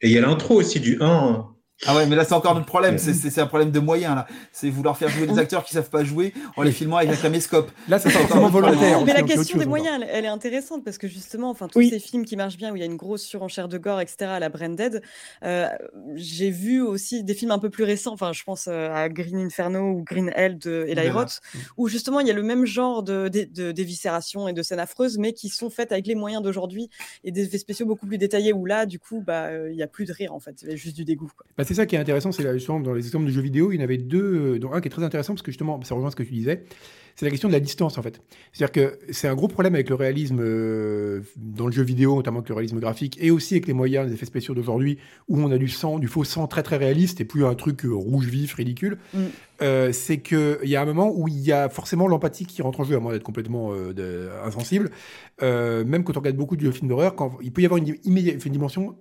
Et il y a l'intro aussi du 1 ah ouais, mais là c'est encore notre problème, c'est un problème de moyens là. C'est vouloir faire jouer des acteurs qui savent pas jouer en les filmant avec un caméscope. Là c'est forcément volontaire. Mais la question des moyens, elle, est intéressante parce que justement, enfin tous ces films qui marchent bien où il y a une grosse surenchère de gore, etc. à la Branded, euh, j'ai vu aussi des films un peu plus récents. Enfin, je pense euh, à Green Inferno ou Green Hell de Eli Roth, où justement il y a le même genre de, de, d'éviscération et de scènes affreuses, mais qui sont faites avec les moyens d'aujourd'hui et des effets spéciaux beaucoup plus détaillés. Où là, du coup, bah euh, il y a plus de rire en fait, il y a juste du dégoût. Bah, c'est ça qui est intéressant, c'est justement dans les exemples de jeux vidéo, il y en avait deux, euh, dont un qui est très intéressant parce que justement, ça rejoint ce que tu disais, c'est la question de la distance en fait. C'est-à-dire que c'est un gros problème avec le réalisme euh, dans le jeu vidéo, notamment avec le réalisme graphique, et aussi avec les moyens, les effets spéciaux d'aujourd'hui, où on a du sang, du faux sang très très réaliste, et plus un truc euh, rouge vif, ridicule. Mm. c'est qu'il y a un moment où il y a forcément l'empathie qui rentre en jeu, à moins d'être complètement insensible. même quand on regarde beaucoup de films d'horreur, il peut y avoir une, une dimension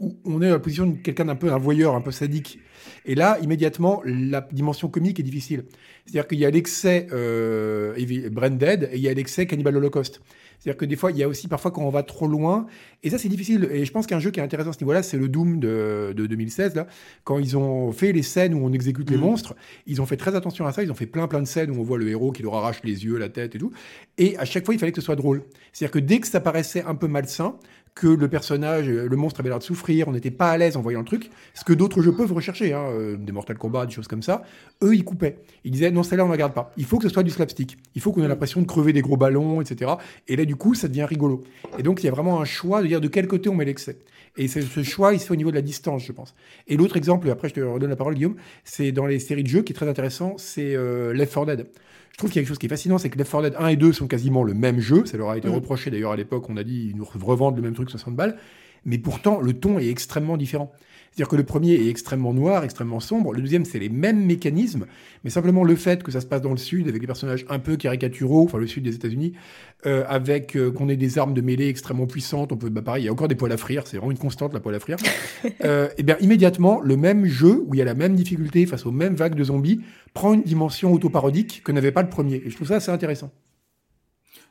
où on est dans la position de quelqu'un d'un peu un voyeur, un peu sadique. Et là, immédiatement, la dimension comique est difficile. C'est-à-dire qu'il y a l'excès euh, Branded et il y a l'excès Cannibal Holocaust. C'est-à-dire que des fois, il y a aussi parfois quand on va trop loin, et ça c'est difficile. Et je pense qu'un jeu qui est intéressant à ce niveau-là, c'est le Doom de, 2016, là, quand ils ont fait les scènes où on exécute les mmh. monstres, ils ont fait très attention à ça, ils ont fait plein plein de scènes où on voit le héros qui leur arrache les yeux, la tête et tout. Et à chaque fois, il fallait que ce soit drôle. C'est-à-dire que dès que ça paraissait un peu malsain, que le personnage, le monstre avait l'air de souffrir, on n'était pas à l'aise en voyant le truc, ce que d'autres jeux peuvent rechercher, hein, euh, des Mortal Kombat, des choses comme ça, eux ils coupaient. Ils disaient non, celle-là on ne la garde pas. Il faut que ce soit du slapstick. Il faut qu'on ait l'impression de crever des gros ballons, etc. Et là du coup ça devient rigolo. Et donc il y a vraiment un choix de dire de quel côté on met l'excès. Et ce choix il se fait au niveau de la distance, je pense. Et l'autre exemple, après je te redonne la parole Guillaume, c'est dans les séries de jeux qui est très intéressant, c'est euh, Left 4 Dead. Je trouve qu'il y a quelque chose qui est fascinant, c'est que Left 4 Dead 1 et 2 sont quasiment le même jeu. Ça leur a été mm. reproché d'ailleurs à l'époque, on a dit ils nous revendent le même truc 60 balles. Mais pourtant, le ton est extrêmement différent. C'est-à-dire que le premier est extrêmement noir, extrêmement sombre. Le deuxième, c'est les mêmes mécanismes, mais simplement le fait que ça se passe dans le sud, avec des personnages un peu caricaturaux, enfin le sud des États-Unis, euh, avec euh, qu'on ait des armes de mêlée extrêmement puissantes. On peut, bah, pareil, il y a encore des poils à frire, c'est vraiment une constante la poêle à frire. euh, et bien immédiatement, le même jeu où il y a la même difficulté face aux mêmes vagues de zombies prend une dimension autoparodique que n'avait pas le premier. Et je trouve ça assez intéressant.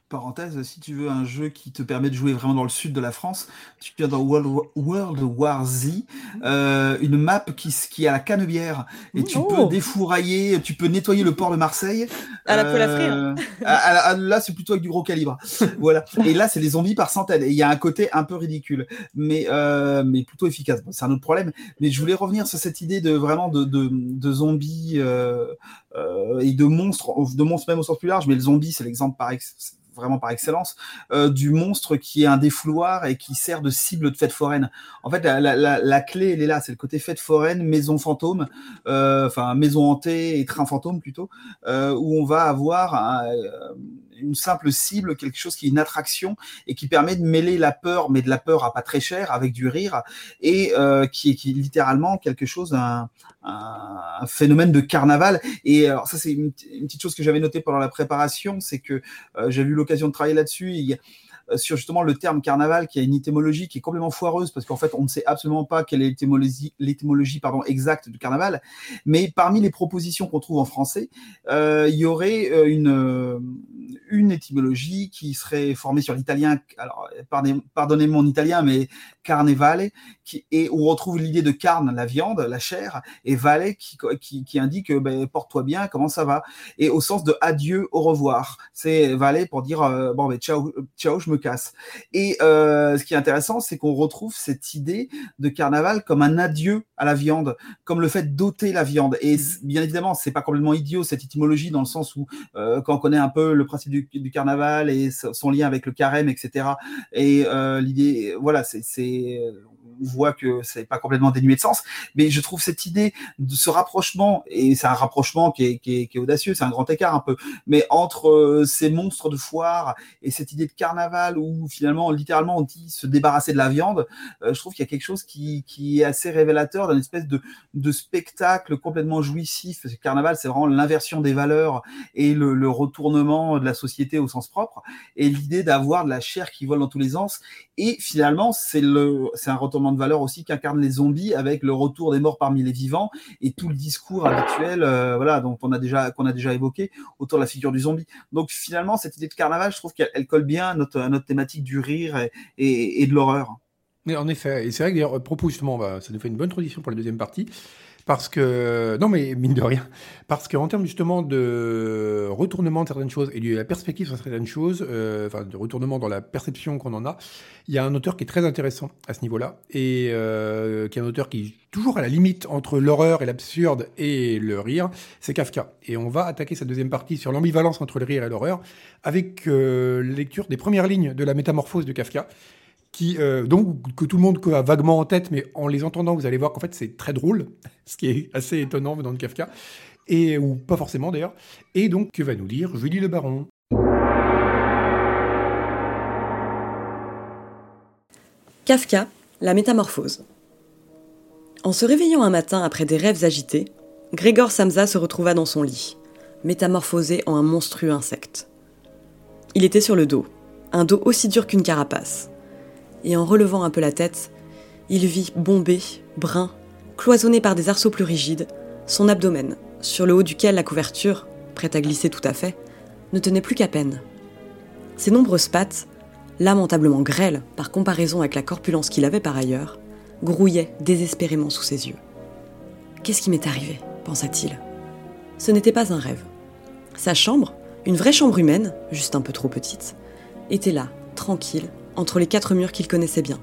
Parenthèse, si tu veux un jeu qui te permet de jouer vraiment dans le sud de la France, tu viens dans World, War Z, euh, une map qui, qui a la canebière et tu peux défourailler, tu peux nettoyer le port de Marseille. À la euh, là, c'est plutôt avec du gros calibre. voilà. Et là, c'est des zombies par centaines. Et il y a un côté un peu ridicule, mais, euh, mais plutôt efficace. c'est un autre problème. Mais je voulais revenir sur cette idée de vraiment de, de, de zombies euh, et de monstres, de monstres même au sens plus large, mais le zombie, c'est l'exemple par, vraiment par excellence, euh, du monstre qui est un défouloir et qui sert de cible de fête foraine. En fait, la, clé, elle est là, c'est le côté fête foraine, maison fantôme, euh, enfin maison hantée et train fantôme plutôt, euh, où on va avoir une simple cible, quelque chose qui est une attraction et qui permet de mêler la peur, mais de la peur à pas très cher, avec du rire, et qui, est, qui est littéralement quelque chose, un, un, phénomène de carnaval. Et alors ça, c'est une, petite chose que j'avais notée pendant la préparation, c'est que euh, j'ai eu l'occasion de travailler là-dessus. Euh, sur justement le terme carnaval qui a une étymologie qui est complètement foireuse parce qu'en fait on ne sait absolument pas quelle est l'étymologie exacte du carnaval. Mais parmi les propositions qu'on trouve en français euh, il y aurait euh, une étymologie qui serait formée sur l'italien alors pardonnez mon italien mais carnevale qui, et on retrouve l'idée de carne la viande la chair et vale qui indique ben, porte-toi bien comment ça va. Et au sens de adieu au revoir. C'est vale pour dire bon ben ciao ciao je me casse. Et euh, ce qui est intéressant, c'est qu'on retrouve cette idée de carnaval comme un adieu à la viande, comme le fait d'ôter la viande. Et bien évidemment, c'est pas complètement idiot cette étymologie dans le sens où euh, quand on connaît un peu le principe du, carnaval et son lien avec le carême, etc. Et euh, l'idée, voilà, c'est voit que c'est pas complètement dénué de sens, mais je trouve cette idée de ce rapprochement, et c'est un rapprochement qui est, qui est, audacieux, c'est un grand écart un peu, mais entre euh, ces monstres de foire et cette idée de carnaval où finalement, littéralement, on dit se débarrasser de la viande, euh, je trouve qu'il y a quelque chose qui, qui est assez révélateur d'une espèce de, de spectacle complètement jouissif. Parce que carnaval, c'est vraiment l'inversion des valeurs et le, le retournement de la société au sens propre, et l'idée d'avoir de la chair qui vole dans tous les sens, et finalement, c'est le, c'est un retournement de valeur aussi qu'incarnent les zombies avec le retour des morts parmi les vivants et tout le discours habituel, euh, voilà, dont on a déjà qu'on a déjà évoqué autour de la figure du zombie. Donc finalement, cette idée de carnaval, je trouve qu'elle colle bien à notre, notre thématique du rire et, de l'horreur. Mais en effet, et c'est vrai que d'ailleurs, propos justement, bah, ça nous fait une bonne tradition pour la deuxième partie. Parce que, non mais mine de rien, parce qu'en termes justement de retournement de certaines choses et de la perspective sur certaines choses, euh, enfin de retournement dans la perception qu'on en a, il y a un auteur qui est très intéressant à ce niveau-là, et euh, qui est un auteur qui est toujours à la limite entre l'horreur et l'absurde et le rire, c'est Kafka. Et on va attaquer cette deuxième partie sur l'ambivalence entre le rire et l'horreur, avec euh, la lecture des premières lignes de la métamorphose de Kafka, euh, donc, que tout le monde a vaguement en tête, mais en les entendant, vous allez voir qu'en fait, c'est très drôle, ce qui est assez étonnant dans le Kafka, et, ou pas forcément d'ailleurs. Et donc, que va nous dire Julie Le Baron? Kafka, la métamorphose. En se réveillant un matin après des rêves agités, Grégor Samsa se retrouva dans son lit, métamorphosé en un monstrueux insecte. Il était sur le dos, un dos aussi dur qu'une carapace et en relevant un peu la tête, il vit bombé, brun, cloisonné par des arceaux plus rigides, son abdomen, sur le haut duquel la couverture, prête à glisser tout à fait, ne tenait plus qu'à peine. Ses nombreuses pattes, lamentablement grêles par comparaison avec la corpulence qu'il avait par ailleurs, grouillaient désespérément sous ses yeux. Qu'est-ce qui m'est arrivé? pensa-t-il. Ce n'était pas un rêve. Sa chambre, une vraie chambre humaine, juste un peu trop petite, était là, tranquille, entre les quatre murs qu'il connaissait bien.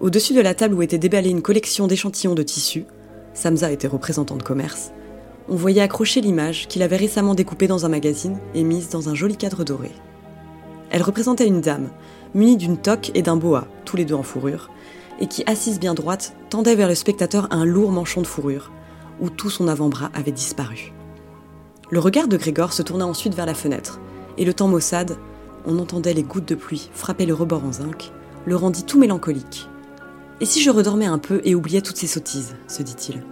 Au-dessus de la table où était déballée une collection d'échantillons de tissus, Samza était représentant de commerce, on voyait accrocher l'image qu'il avait récemment découpée dans un magazine et mise dans un joli cadre doré. Elle représentait une dame, munie d'une toque et d'un boa, tous les deux en fourrure, et qui, assise bien droite, tendait vers le spectateur un lourd manchon de fourrure, où tout son avant-bras avait disparu. Le regard de Grégor se tourna ensuite vers la fenêtre, et le temps maussade, on entendait les gouttes de pluie frapper le rebord en zinc, le rendit tout mélancolique. Et si je redormais un peu et oubliais toutes ces sottises se dit-il.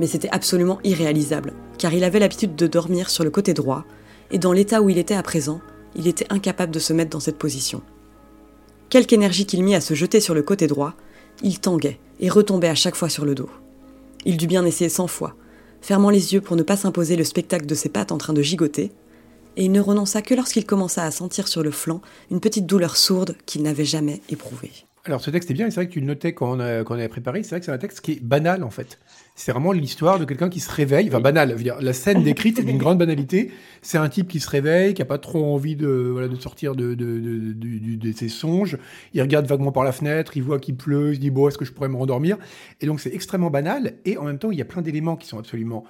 Mais c'était absolument irréalisable, car il avait l'habitude de dormir sur le côté droit, et dans l'état où il était à présent, il était incapable de se mettre dans cette position. Quelque énergie qu'il mit à se jeter sur le côté droit, il tanguait et retombait à chaque fois sur le dos. Il dut bien essayer cent fois, fermant les yeux pour ne pas s'imposer le spectacle de ses pattes en train de gigoter, et il ne renonça que lorsqu'il commença à sentir sur le flanc une petite douleur sourde qu'il n'avait jamais éprouvée. Alors ce texte est bien, c'est vrai que tu le notais quand on, avait préparé, c'est vrai que c'est un texte qui est banal en fait. C'est vraiment l'histoire de quelqu'un qui se réveille, enfin banal, je veux dire, la scène décrite est d'une grande banalité. C'est un type qui se réveille, qui a pas trop envie de, sortir de, de ses songes. Il regarde vaguement par la fenêtre, il voit qu'il pleut, il se dit bon, est-ce que je pourrais me rendormir? Et donc c'est extrêmement banal, et en même temps il y a plein d'éléments qui sont absolument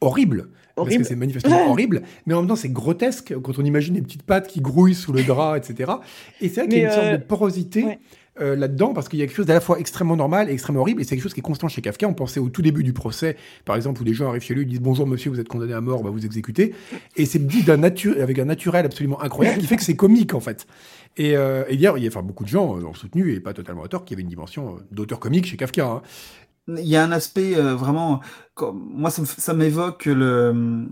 horribles, parce que c'est manifestement horrible, mais en même temps c'est grotesque quand on imagine les petites pattes qui grouillent sous le drap, etc. Et c'est vrai qu'il y a une sorte de euh, porosité. Ouais euh, là-dedans parce qu'il y a quelque chose d'à la fois extrêmement normal et extrêmement horrible et c'est quelque chose qui est constant chez Kafka. On pensait au tout début du procès, par exemple, où des gens arrivent chez lui et disent bonjour monsieur, vous êtes condamné à mort, on va vous exécuter. Et c'est dit d'un avec un naturel absolument incroyable qui fait que c'est comique en fait. Et, euh, et hier, il y a enfin, beaucoup de gens euh, ont soutenu, et pas totalement à tort, qu'il y avait une dimension euh, d'auteur comique chez Kafka. Hein. Il y a un aspect vraiment moi, ça, m'évoque le,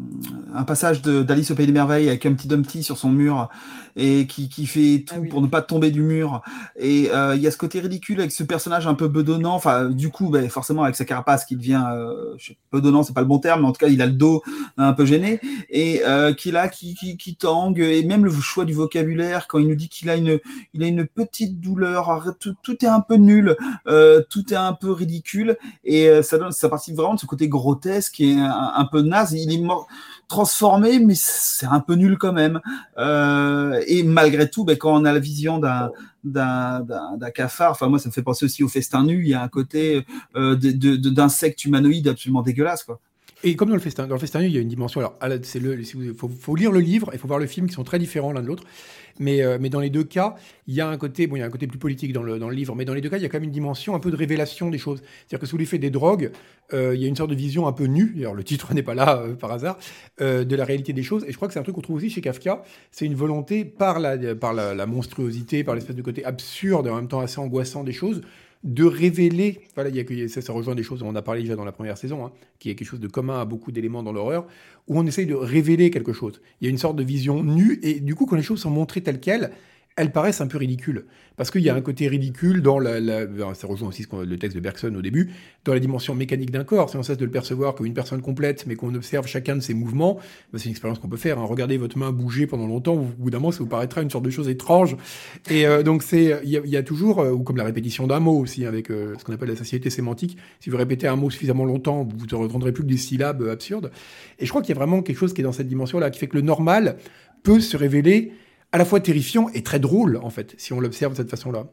un passage d'Alice au Pays des Merveilles avec un petit Dumpty sur son mur et qui, qui fait tout ah pour ne pas tomber du mur. Et euh, il y a ce côté ridicule avec ce personnage un peu bedonnant. Enfin, du coup, ben, forcément, avec sa carapace qui devient euh, bedonnant, c'est pas le bon terme, mais en tout cas, il a le dos un peu gêné et euh, qui là, qui, qui, qui tangue. Et même le choix du vocabulaire quand il nous dit qu'il a une, il a une petite douleur. Tout, tout est un peu nul, euh, tout est un peu ridicule et euh, ça donne, ça participe vraiment de ce côté grotesque et un, un peu naze. Il est transformé, mais c'est un peu nul quand même. Euh, et malgré tout, ben, quand on a la vision d'un d'un cafard, enfin moi ça me fait penser aussi au festin nu, il y a un côté euh, d'insectes humanoïdes absolument dégueulasse quoi. Et comme dans le festin, dans le festin, il y a une dimension. Alors, c'est le, il faut, lire le livre, il faut voir le film, qui sont très différents l'un de l'autre. Mais, euh, mais dans les deux cas, il y a un côté, bon, il y a un côté plus politique dans le, dans le livre, mais dans les deux cas, il y a quand même une dimension un peu de révélation des choses. C'est-à-dire que sous l'effet des drogues, euh, il y a une sorte de vision un peu nue. D'ailleurs, le titre n'est pas là euh, par hasard de la réalité des choses. Et je crois que c'est un truc qu'on trouve aussi chez Kafka. C'est une volonté par la, par la, la monstruosité, par l'espèce de côté absurde et en même temps assez angoissant des choses de révéler, voilà, ça, rejoint des choses, on a parlé déjà dans la première saison, hein, qui est quelque chose de commun à beaucoup d'éléments dans l'horreur, où on essaye de révéler quelque chose. Il y a une sorte de vision nue, et du coup, quand les choses sont montrées telles quelles, elles paraissent un peu ridicules. Parce qu'il y a un côté ridicule dans la, ça rejoint aussi le texte de Bergson au début, dans la dimension mécanique d'un corps. Si on cesse de le percevoir comme une personne complète, mais qu'on observe chacun de ses mouvements, bah, c'est une expérience qu'on peut faire. Hein. Regardez votre main bouger pendant longtemps, au bout d'un moment, ça vous paraîtra une sorte de chose étrange. Et euh, donc c'est, il y, a toujours, euh, ou comme la répétition d'un mot aussi, avec euh, ce qu'on appelle la satiété sémantique. Si vous répétez un mot suffisamment longtemps, vous ne retrouverez plus que des syllabes absurdes. Et je crois qu'il y a vraiment quelque chose qui est dans cette dimension-là, qui fait que le normal peut se révéler à la fois terrifiant et très drôle, en fait, si on l'observe de cette façon-là.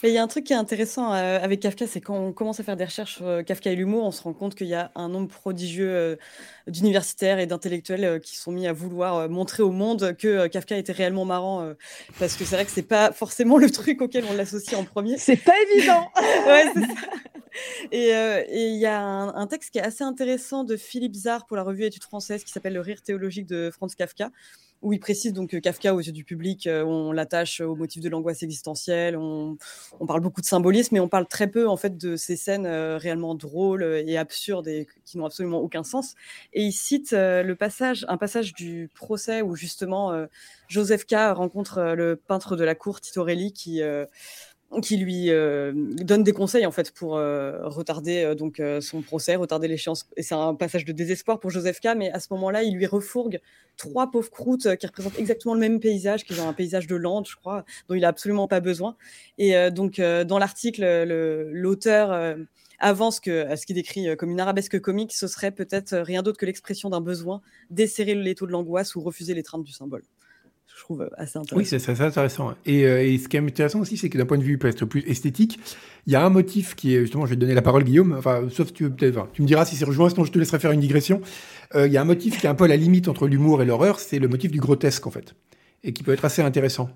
Mais il y a un truc qui est intéressant euh, avec Kafka, c'est quand on commence à faire des recherches euh, Kafka et l'humour, on se rend compte qu'il y a un nombre prodigieux euh, d'universitaires et d'intellectuels qui sont mis à vouloir montrer au monde que Kafka était réellement marrant, parce que c'est vrai que c'est pas forcément le truc auquel on l'associe en premier. C'est pas évident. ouais, c'est ça. Et il y a un, un, texte qui est assez intéressant de Philippe Zard pour la revue Études françaises qui s'appelle Le rire théologique de Franz Kafka, où il précise donc que Kafka, aux yeux du public, euh, on l'attache au motif de l'angoisse existentielle, on, parle beaucoup de symbolisme, mais on parle très peu en fait de ces scènes euh, réellement drôles et absurdes et qui n'ont absolument aucun sens. Et il cite euh, le passage, un passage du procès où justement Joseph K rencontre le peintre de la cour Titorelli qui qui lui euh, donne des conseils en fait pour euh, retarder euh, donc son procès, retarder l'échéance. Et c'est un passage de désespoir pour Joseph K. Mais à ce moment-là, il lui refourgue trois pauvres croûtes qui représentent exactement le même paysage, qui est un paysage de lande, je crois, dont il a absolument pas besoin. Et donc dans l'article, l'auteur avance que ce qu'il décrit comme une arabesque comique, ce serait peut-être rien d'autre que l'expression d'un besoin, desserrer le l'étau de l'angoisse ou refuser l'étreinte du symbole je trouve assez intéressant. Oui, c'est assez intéressant. Et, euh, et, ce qui est intéressant aussi, c'est que d'un point de vue peut-être plus esthétique, il y a un motif qui est justement, je vais te donner la parole, Guillaume. Enfin, sauf tu peut-être, tu me diras si c'est rejoint, sinon je te laisserai faire une digression. Euh, il y a un motif qui est un peu à la limite entre l'humour et l'horreur, c'est le motif du grotesque en fait, et qui peut être assez intéressant.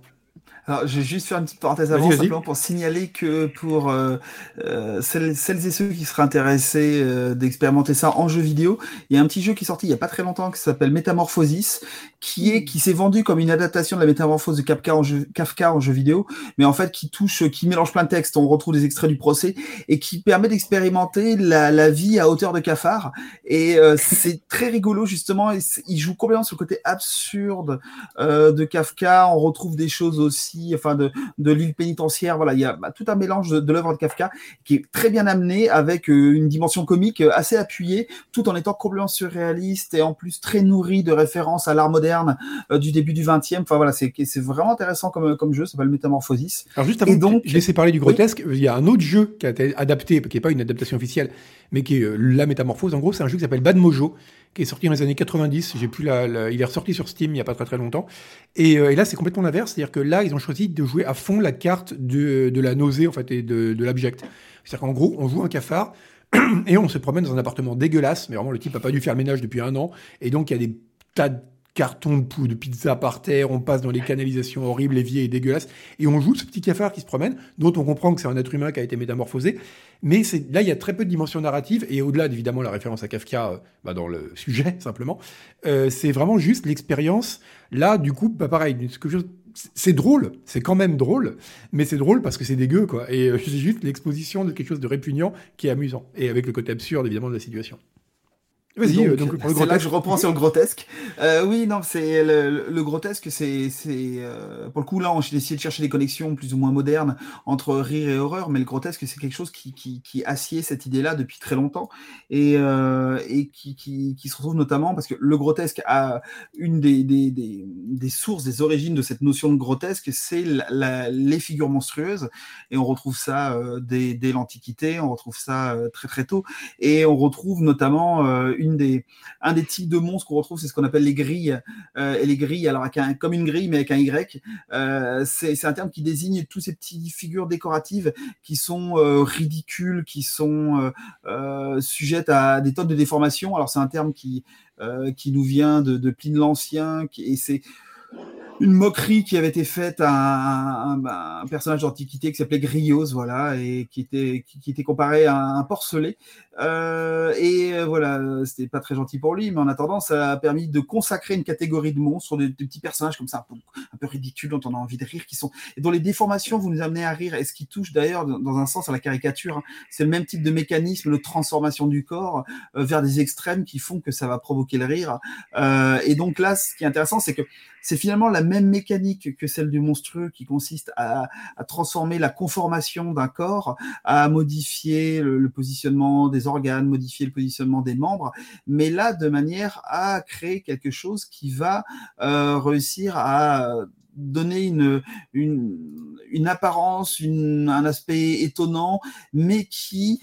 Alors, je vais juste faire une petite parenthèse avant, simplement pour signaler que pour euh, euh, celles, et ceux qui seraient intéressés euh, d'expérimenter ça en jeu vidéo, il y a un petit jeu qui est sorti il y a pas très longtemps qui s'appelle Metamorphosis, qui est qui s'est vendu comme une adaptation de la métamorphose de Kafka en jeu, Kafka en jeu vidéo, mais en fait qui touche, qui mélange plein de textes. On retrouve des extraits du procès et qui permet d'expérimenter la, la, vie à hauteur de cafard. Et euh, c'est très rigolo justement. il joue complètement sur le côté absurde euh, de Kafka. On retrouve des choses aussi enfin de, de l'île pénitentiaire. Voilà, il y a bah, tout un mélange de, de l'œuvre de Kafka qui est très bien amené avec euh, une dimension comique euh, assez appuyée, tout en étant complètement surréaliste et en plus très nourri de références à l'art moderne euh, du début du 20e. Enfin voilà, c'est vraiment intéressant comme comme jeu. Ça s'appelle Métamorphosis. Alors juste avant, et donc, je laissais parler du grotesque. Il y a un autre jeu qui a été adapté, qui n'est pas une adaptation officielle, mais qui est la métamorphose. En gros, c'est un jeu qui s'appelle Bad Mojo qui est sorti dans les années 90. J'ai plus la, il est ressorti sur Steam il y a pas très très longtemps. Et, euh, et là, c'est complètement l'inverse, c'est-à-dire que là, ils ont choisi de jouer à fond la carte de, de la nausée en fait et de, de l'abject. C'est-à-dire qu'en gros, on joue un cafard et on se promène dans un appartement dégueulasse, mais vraiment le type a pas dû faire ménage depuis un an, et donc il y a des tas de cartons de de pizza par terre, on passe dans les canalisations horribles, éviers et dégueulasses, et on joue ce petit cafard qui se promène, dont on comprend que c'est un être humain qui a été métamorphosé, mais là il y a très peu de dimensions narratives, et au-delà évidemment la référence à Kafka euh, bah, dans le sujet simplement, euh, c'est vraiment juste l'expérience, là du coup, bah, pareil, c'est drôle, c'est quand même drôle, mais c'est drôle parce que c'est dégueu, quoi. Et euh, c'est juste l'exposition de quelque chose de répugnant qui est amusant, et avec le côté absurde, évidemment, de la situation. Vas-y, donc, donc c'est là que je reprends sur le grotesque. Euh, oui, non, c'est le, le, grotesque, c'est euh, pour le coup là, on j'ai essayé de chercher des connexions plus ou moins modernes entre rire et horreur, mais le grotesque, c'est quelque chose qui qui, qui assied cette idée-là depuis très longtemps et euh, et qui, qui, qui se retrouve notamment parce que le grotesque a une des des, des, des sources, des origines de cette notion de grotesque, c'est les figures monstrueuses et on retrouve ça euh, dès, dès l'Antiquité, on retrouve ça euh, très très tôt et on retrouve notamment euh, des, un des types de monstres qu'on retrouve, c'est ce qu'on appelle les grilles. Euh, et les grilles, alors avec un, comme une grille, mais avec un Y, euh, c'est un terme qui désigne tous ces petites figures décoratives qui sont euh, ridicules, qui sont sujettes à des tonnes de déformations. Alors c'est un terme qui, qui nous vient de, de Pline l'Ancien, et c'est une moquerie qui avait été faite à un, un, personnage d'antiquité qui s'appelait Grios, voilà, et qui était qui, était comparé à un porcelet. Euh, et voilà, c'était pas très gentil pour lui, mais en attendant, ça a permis de consacrer une catégorie de monstres, des, des petits personnages comme ça, un peu, un ridicules, dont on a envie de rire, qui sont et dont les déformations vous nous amenez à rire, et ce qui touche d'ailleurs dans un sens à la caricature. Hein. C'est le même type de mécanisme de transformation du corps euh, vers des extrêmes qui font que ça va provoquer le rire. Euh, et donc là, ce qui est intéressant, c'est que c'est finalement la même mécanique que celle du monstrueux qui consiste à, transformer la conformation d'un corps, à modifier le, positionnement des organes, modifier le positionnement des membres, mais là de manière à créer quelque chose qui va euh, réussir à donner une, une, apparence, un aspect étonnant, mais qui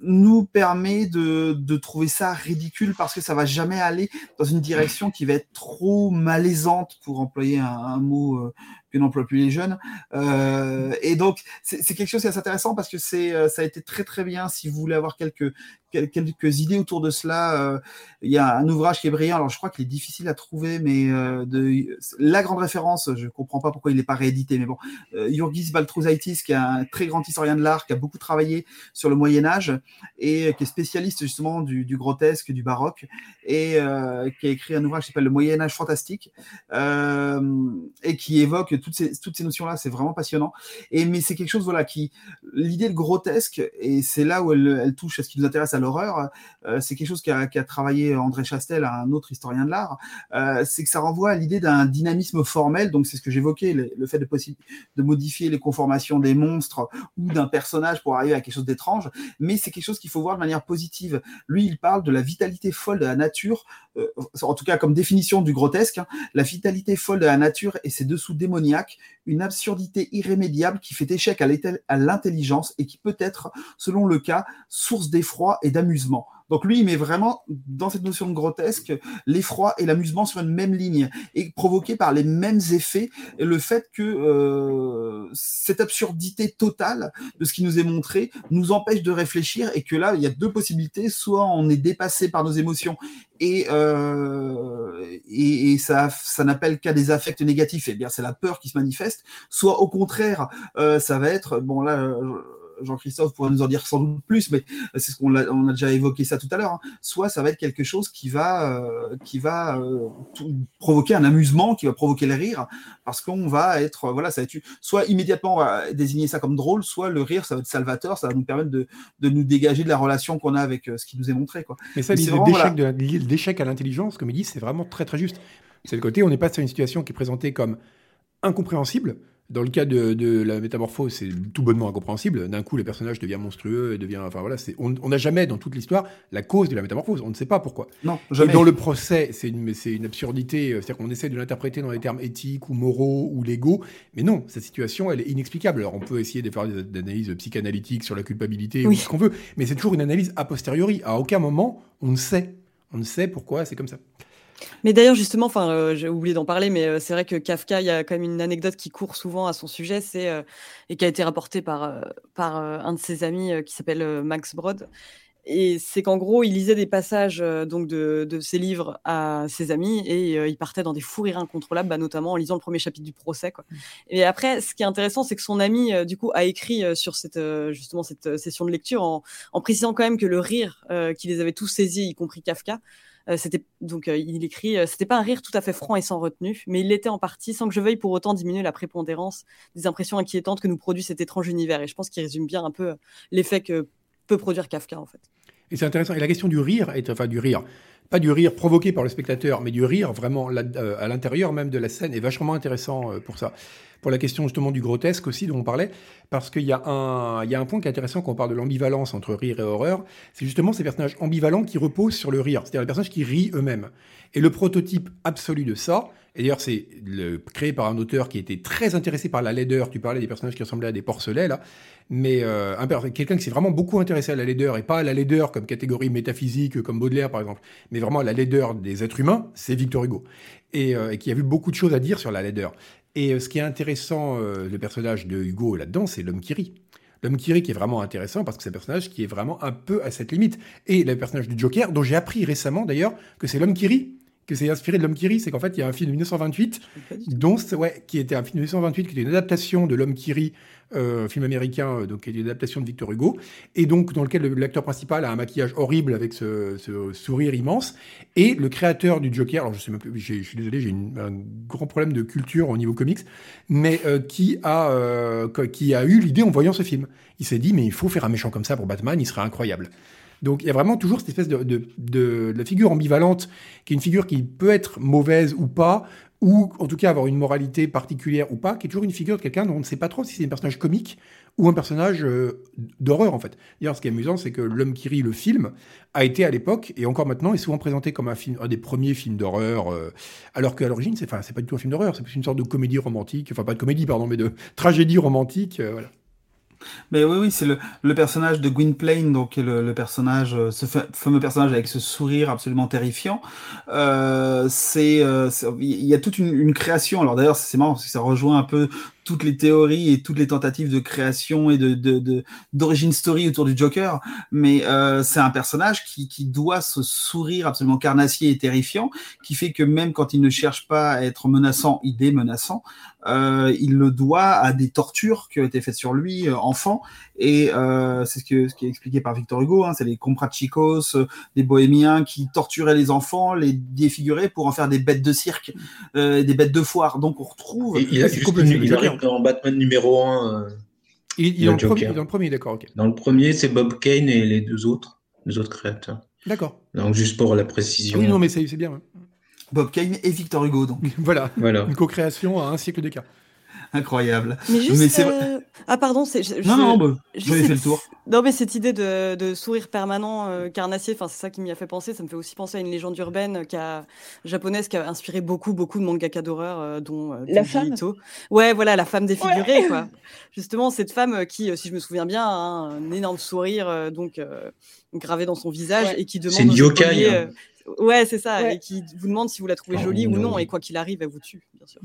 nous permet de, de trouver ça ridicule parce que ça va jamais aller dans une direction qui va être trop malaisante pour employer un, un mot euh, que n'emploient plus les jeunes. Euh, et donc, c'est quelque chose qui est assez intéressant parce que c'est, ça a été très très bien. Si vous voulez avoir quelques quelques idées autour de cela, euh, il y a un ouvrage qui est brillant. Alors, je crois qu'il est difficile à trouver, mais euh, de la grande référence, je comprends pas pourquoi il n'est pas réédité, mais bon, euh, Jurgis Baltrousaitis, qui est un très grand historien de l'art, qui a beaucoup travaillé sur le Moyen Âge et qui est spécialiste justement du, grotesque, du baroque, et euh, qui a écrit un ouvrage qui s'appelle Le Moyen Âge fantastique, euh, et qui évoque toutes ces, notions-là. C'est vraiment passionnant. Et mais c'est quelque chose, voilà, qui l'idée de grotesque, et c'est là où elle, touche à ce qui nous intéresse à l'horreur, euh, c'est quelque chose qu'a qu travaillé André Chastel, un autre historien de l'art, euh, c'est que ça renvoie à l'idée d'un dynamisme formel, donc c'est ce que j'évoquais, le, fait de, de modifier les conformations des monstres ou d'un personnage pour arriver à quelque chose d'étrange, mais c'est quelque chose qu'il faut voir de manière positive. Lui, il parle de la vitalité folle de la nature, euh, en tout cas comme définition du grotesque, hein, la vitalité folle de la nature et ses dessous démoniaques, une absurdité irrémédiable qui fait échec à l'intelligence et qui peut être, selon le cas, source d'effroi et d'amusement. Donc lui, il met vraiment dans cette notion de grotesque l'effroi et l'amusement sur une même ligne et provoqué par les mêmes effets. Et le fait que euh, cette absurdité totale de ce qui nous est montré nous empêche de réfléchir et que là, il y a deux possibilités. Soit on est dépassé par nos émotions et, euh, ça n'appelle qu'à des affects négatifs. Et eh bien, c'est la peur qui se manifeste. Soit au contraire, euh, ça va être bon là. Euh, Jean-Christophe pourrait nous en dire sans doute plus, mais c'est ce qu'on a, on a déjà évoqué ça tout à l'heure. Hein. Soit ça va être quelque chose qui va, euh, qui va euh, provoquer un amusement, qui va provoquer le rire, parce qu'on va être, voilà, ça va être, soit immédiatement on va désigner ça comme drôle, soit le rire, ça va être salvateur, ça va nous permettre de, de nous dégager de la relation qu'on a avec euh, ce qui nous est montré. Quoi. Mais ça, l'idée d'échec voilà. à l'intelligence, comme il dit, c'est vraiment très très juste. C'est le côté, on n'est pas sur une situation qui est présentée comme incompréhensible, Dans le cas de, de la métamorphose, c'est tout bonnement incompréhensible. D'un coup, le personnage devient monstrueux et devient. Enfin voilà, c'est, on n'a jamais dans toute l'histoire la cause de la métamorphose. On ne sait pas pourquoi. Non, Et jamais. dans le procès, c'est une, c'est une absurdité. C'est-à-dire qu'on essaie de l'interpréter dans les termes éthiques ou moraux ou légaux. Mais non, cette situation, elle est inexplicable. Alors on peut essayer de faire des, des analyses psychanalytiques sur la culpabilité Oui. ou ce qu'on veut. Mais c'est toujours une analyse a posteriori. À aucun moment, on ne sait. On ne sait pourquoi c'est comme ça. Mais d'ailleurs, justement, enfin, euh, j'ai oublié d'en parler, mais euh, c'est vrai que Kafka, il y a quand même une anecdote qui court souvent à son sujet, c'est euh, et qui a été rapportée par euh, par un de ses amis qui s'appelle Max Brod. Et c'est qu'en gros, il lisait des passages donc de, de ses livres à ses amis et il partait dans des fous rires incontrôlables, bah, notamment en lisant le premier chapitre du procès. Quoi. Et après, ce qui est intéressant, c'est que son ami, du coup, a écrit sur cette justement cette session de lecture en, en précisant quand même que le rire qui les avait tous saisis, y compris Kafka, c'était donc euh, il écrit euh, c'était pas un rire tout à fait franc et sans retenue, mais il l'était en partie sans que je veuille pour autant diminuer la prépondérance des impressions inquiétantes que nous produit cet étrange univers. Et je pense qu'il résume bien un peu euh, l'effet que peut produire Kafka en fait. Et c'est intéressant. Et la question du rire, est, enfin du rire, pas du rire provoqué par le spectateur, mais du rire vraiment euh, à l'intérieur même de la scène est vachement intéressant euh, pour ça. Pour la question justement du grotesque aussi dont on parlait, parce qu'il y, a un- y a un point qui est intéressant quand on parle de l'ambivalence entre rire et horreur, c'est justement ces personnages ambivalents qui reposent sur le rire, c'est-à-dire les personnages qui rient eux-mêmes. Et le prototype absolu de ça, et d'ailleurs c'est créé par un auteur qui était très intéressé par la laideur, tu parlais des personnages qui ressemblaient à des porcelets là, mais euh, quelqu'un qui s'est vraiment beaucoup intéressé à la laideur, et pas à la laideur comme catégorie métaphysique, comme Baudelaire par exemple, mais vraiment à la laideur des êtres humains, c'est Victor Hugo. Et, euh, et qui a vu beaucoup de choses à dire sur la laideur. Et euh, ce qui est intéressant, euh, le personnage de Hugo là-dedans, c'est l'homme qui rit. L'homme qui rit qui est vraiment intéressant parce que c'est un personnage qui est vraiment un peu à cette limite. Et le personnage du Joker, dont j'ai appris récemment d'ailleurs que c'est l'homme qui rit, que c'est inspiré de l'homme qui rit, c'est qu'en fait il y a un film de 1928 dont, ouais, qui était un film de 1928, qui était une adaptation de L'homme qui rit, euh, un film américain, euh, donc qui est une adaptation de Victor Hugo, et donc dans lequel le- l'acteur principal a un maquillage horrible avec ce, ce sourire immense, et le créateur du Joker, alors je sais même plus, je suis désolé, j'ai un grand problème de culture au niveau comics, mais euh, qui a euh, qui a eu l'idée en voyant ce film. Il s'est dit mais il faut faire un méchant comme ça pour Batman, il serait incroyable. Donc il y a vraiment toujours cette espèce de, de, de- de la figure ambivalente, qui est une figure qui peut être mauvaise ou pas, ou en tout cas avoir une moralité particulière ou pas, qui est toujours une figure de quelqu'un dont on ne sait pas trop si c'est un personnage comique ou un personnage euh, d'horreur en fait. D'ailleurs, ce qui est amusant, c'est que L'homme qui rit, le film, a été à l'époque et encore maintenant est souvent présenté comme un film, un des premiers films d'horreur, euh, alors qu'à l'origine, c'est enfin, c'est pas du tout un film d'horreur, c'est plus une sorte de comédie romantique, enfin pas de comédie pardon, mais de tragédie romantique, euh, voilà. Mais oui, oui, c'est le, le personnage de Gwynplaine, donc le, le personnage, euh, ce fa- fameux personnage avec ce sourire absolument terrifiant. Euh, euh, c'est- il y a toute une, une création. Alors d'ailleurs, c'est marrant parce que ça rejoint un peu toutes les théories et toutes les tentatives de création et de, de, de- d'origine story autour du Joker. Mais euh, c'est un personnage qui, qui doit ce sourire absolument carnassier et terrifiant, qui fait que même quand il ne cherche pas à être menaçant, il est menaçant. Euh, il le doit à des tortures qui ont été faites sur lui euh, enfant et euh, c'est ce, que, ce qui est expliqué par Victor Hugo hein, c'est les comprachicos euh, des bohémiens qui torturaient les enfants les défiguraient pour en faire des bêtes de cirque euh, des bêtes de foire donc on retrouve Et il, a juste- Joker. Dans Batman numéro 1. Il, il est Le dans le, premier, dans le premier, d'accord, dans le premier, c'est Bob Kane et les deux autres, les autres créateurs. D'accord. Donc juste pour la Ah précision. oui, non, mais c'est c'est bien. Bob Kane et Victor Hugo donc voilà, Voilà. une co-création à un siècle d'écart. Incroyable Mais juste. Mais c'est euh, Ah, pardon, c'est. je- non je- non bah, j'avais fait le tour Non, mais cette idée de, de sourire permanent, euh, carnassier, enfin, c'est ça qui m'y a fait penser. Ça me fait aussi penser à une légende urbaine qui a, japonaise qui a inspiré beaucoup, beaucoup de mangaka d'horreur, euh, dont euh, La femme Ito. Ouais, voilà, la femme défigurée, quoi. Justement, cette femme euh, qui, euh, si je me souviens bien, a un énorme sourire, euh, donc, euh, gravé dans son visage Ouais. et qui demande. C'est une yokai, hein. euh, Ouais, c'est ça, Ouais. et qui vous demande si vous la trouvez Oh, jolie ou non. non, et quoi qu'il arrive, elle vous tue, bien sûr.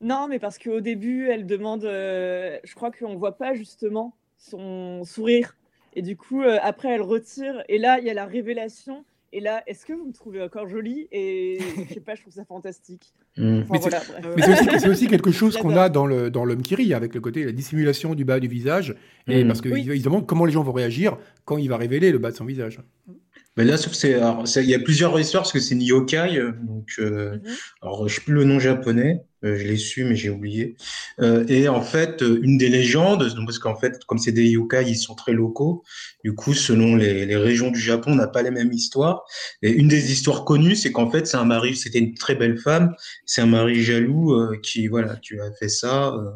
Non, mais parce qu'au début, elle demande. euh, je crois qu'on voit pas justement son sourire. Et du coup, euh, après, elle retire. Et là, il y a la révélation. Et là, est-ce que vous me trouvez encore jolie? Et je sais pas, je trouve ça fantastique. Mm. Enfin, Mais c'est- voilà, bref. Mais c'est aussi, c'est aussi quelque chose qu'on a dans le dans l'homme qui rit, avec le côté la dissimulation du bas du visage, et Mm. parce qu'ils Oui. ils se demandent comment les gens vont réagir quand il va révéler le bas de son visage. Mais là, sauf c'est, il y a plusieurs histoires parce que c'est une yokai, euh, donc, euh, Mhm. alors je sais plus le nom japonais, euh, je l'ai su mais j'ai oublié. Euh, et en fait, euh, une des légendes, donc, parce qu'en fait, comme c'est des yokai, ils sont très locaux. Du coup, selon les, les régions du Japon, on n'a pas les mêmes histoires. Et une des histoires connues, c'est qu'en fait, c'est un mari, c'était une très belle femme, c'est un mari jaloux euh, qui, voilà, qui a fait ça. euh.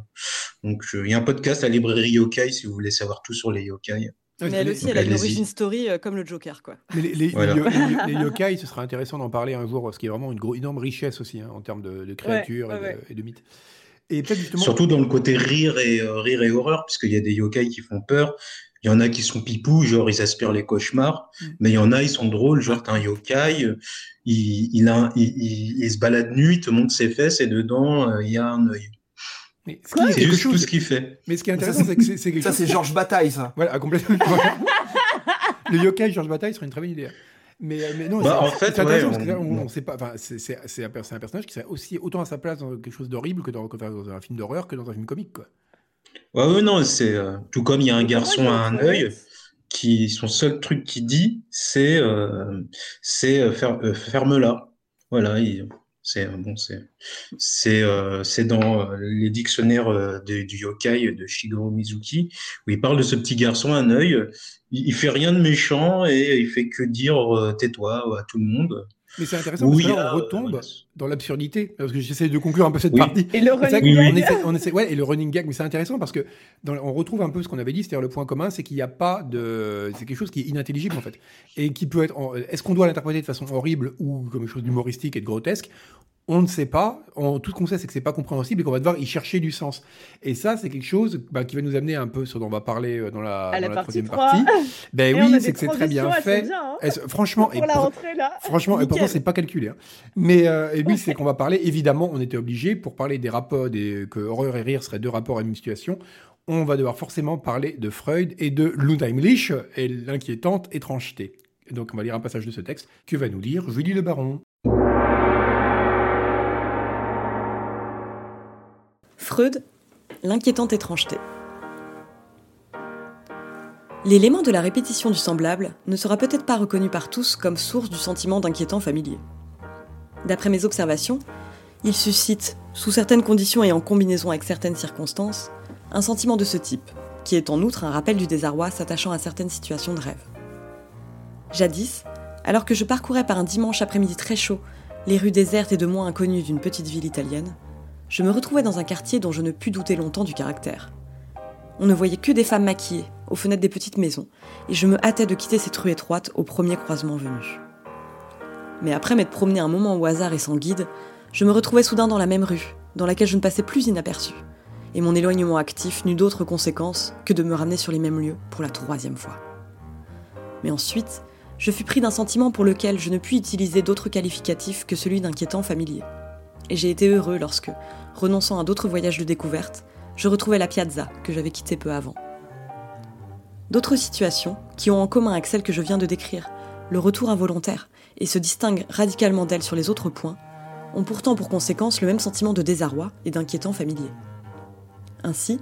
donc, il y a un podcast à la librairie yokai si vous voulez savoir tout sur les yokai. Ouais, Mais elle aussi, elle a une origin story euh, comme le Joker, quoi. Mais les, les- Voilà. les yo- les- les yokai, ce sera intéressant d'en parler un jour, parce qu'il y a vraiment une énorme richesse aussi hein, en termes de, de créatures ouais, et, de, ouais. et de mythes. Et peut-être justement. Surtout dans le côté rire et euh, rire et horreur, puisqu'il y a des yokai qui font peur. Il y en a qui sont pipous, genre ils aspirent les cauchemars. Mm. Mais il y en a, ils sont drôles, genre t'as un yokai, il, il, a, un- il, il- il se balade nu, il te montre ses fesses et dedans euh, il y a un œil. Mais ce qui C'est juste tout ce qu'il fait. Mais ce qui est intéressant, c'est que c'est c'est quelque Ça, chose. c'est Georges Bataille, ça. Voilà, complètement. Voilà. le yokai Georges Bataille serait une très bonne idée. Mais, euh, mais non, Bah, c'est- en fait, c'est intéressant ouais, parce que là, on- on, on sait pas. C'est c'est- c'est un, per- c'est un personnage qui serait aussi autant à sa place dans quelque chose d'horrible que dans, que dans un film d'horreur que dans un film comique, quoi. Ouais, ouais, non, c'est euh, tout comme il y a un garçon à un œil qui son seul truc qu'il dit c'est euh, c'est euh, fer- euh, ferme-la. Voilà, il- c'est euh, bon, c'est euh, dans euh, les dictionnaires euh, du yokai de Shigeru Mizuki où il parle de ce petit garçon à un œil. Il, il fait rien de méchant et il fait que dire tais-toi à tout le monde. Mais c'est intéressant Où parce que là, on euh, retombe dans l'absurdité. Parce que j'essaie de conclure un peu cette Oui. partie. Et le running gag. on essaie, on essaie- ouais, et le running gag, mais c'est intéressant parce que dans, on retrouve un peu ce qu'on avait dit, c'est-à-dire le point commun, c'est qu'il n'y a pas de, c'est quelque chose qui est inintelligible en fait, et qui peut être, est-ce qu'on doit l'interpréter de façon horrible ou comme quelque chose d'humoristique et de grotesque? On ne sait pas. On- tout ce qu'on sait, c'est que c'est pas compréhensible et qu'on va devoir y chercher du sens. Et ça, c'est quelque chose bah, qui va nous amener un peu sur dont on va parler euh, dans la, la dans la partie troisième 3. partie. Ben Et oui, c'est que c'est très bien fait. bien, hein. Et franchement, et Pour la pour- rentrée là. Franchement, et pourtant, c'est pas calculé. hein. Mais euh, et oui, c'est qu'on va parler. Évidemment, on était obligé pour parler des rapports, des, que horreur et rire seraient deux rapports à une situation. On va devoir forcément parler de Freud et de l'Unheimlich et l'inquiétante étrangeté. Et donc, on va lire un passage de ce texte que va nous lire Julie Le Baron? Freud, l'inquiétante étrangeté. L'élément de la répétition du semblable ne sera peut-être pas reconnu par tous comme source du sentiment d'inquiétant familier. D'après mes observations, il suscite, sous certaines conditions et en combinaison avec certaines circonstances, un sentiment de ce type, qui est en outre un rappel du désarroi s'attachant à certaines situations de rêve. Jadis, alors que je parcourais par un dimanche après-midi très chaud les rues désertes et de moins inconnues d'une petite ville italienne, je me retrouvais dans un quartier dont je ne pus douter longtemps du caractère. On ne voyait que des femmes maquillées, aux fenêtres des petites maisons, et je me hâtais de quitter cette rue étroite au premier croisement venu. Mais après m'être promené un moment au hasard et sans guide, je me retrouvais soudain dans la même rue, dans laquelle je ne passais plus inaperçu, et mon éloignement actif n'eut d'autre conséquence que de me ramener sur les mêmes lieux pour la troisième fois. Mais ensuite, je fus pris d'un sentiment pour lequel je ne puis utiliser d'autre qualificatif que celui d'inquiétant familier. Et j'ai été heureux lorsque, renonçant à d'autres voyages de découverte, je retrouvais la piazza que j'avais quittée peu avant. D'autres situations, qui ont en commun avec celle que je viens de décrire, le retour involontaire, et se distinguent radicalement d'elle sur les autres points, ont pourtant pour conséquence le même sentiment de désarroi et d'inquiétant familier. Ainsi,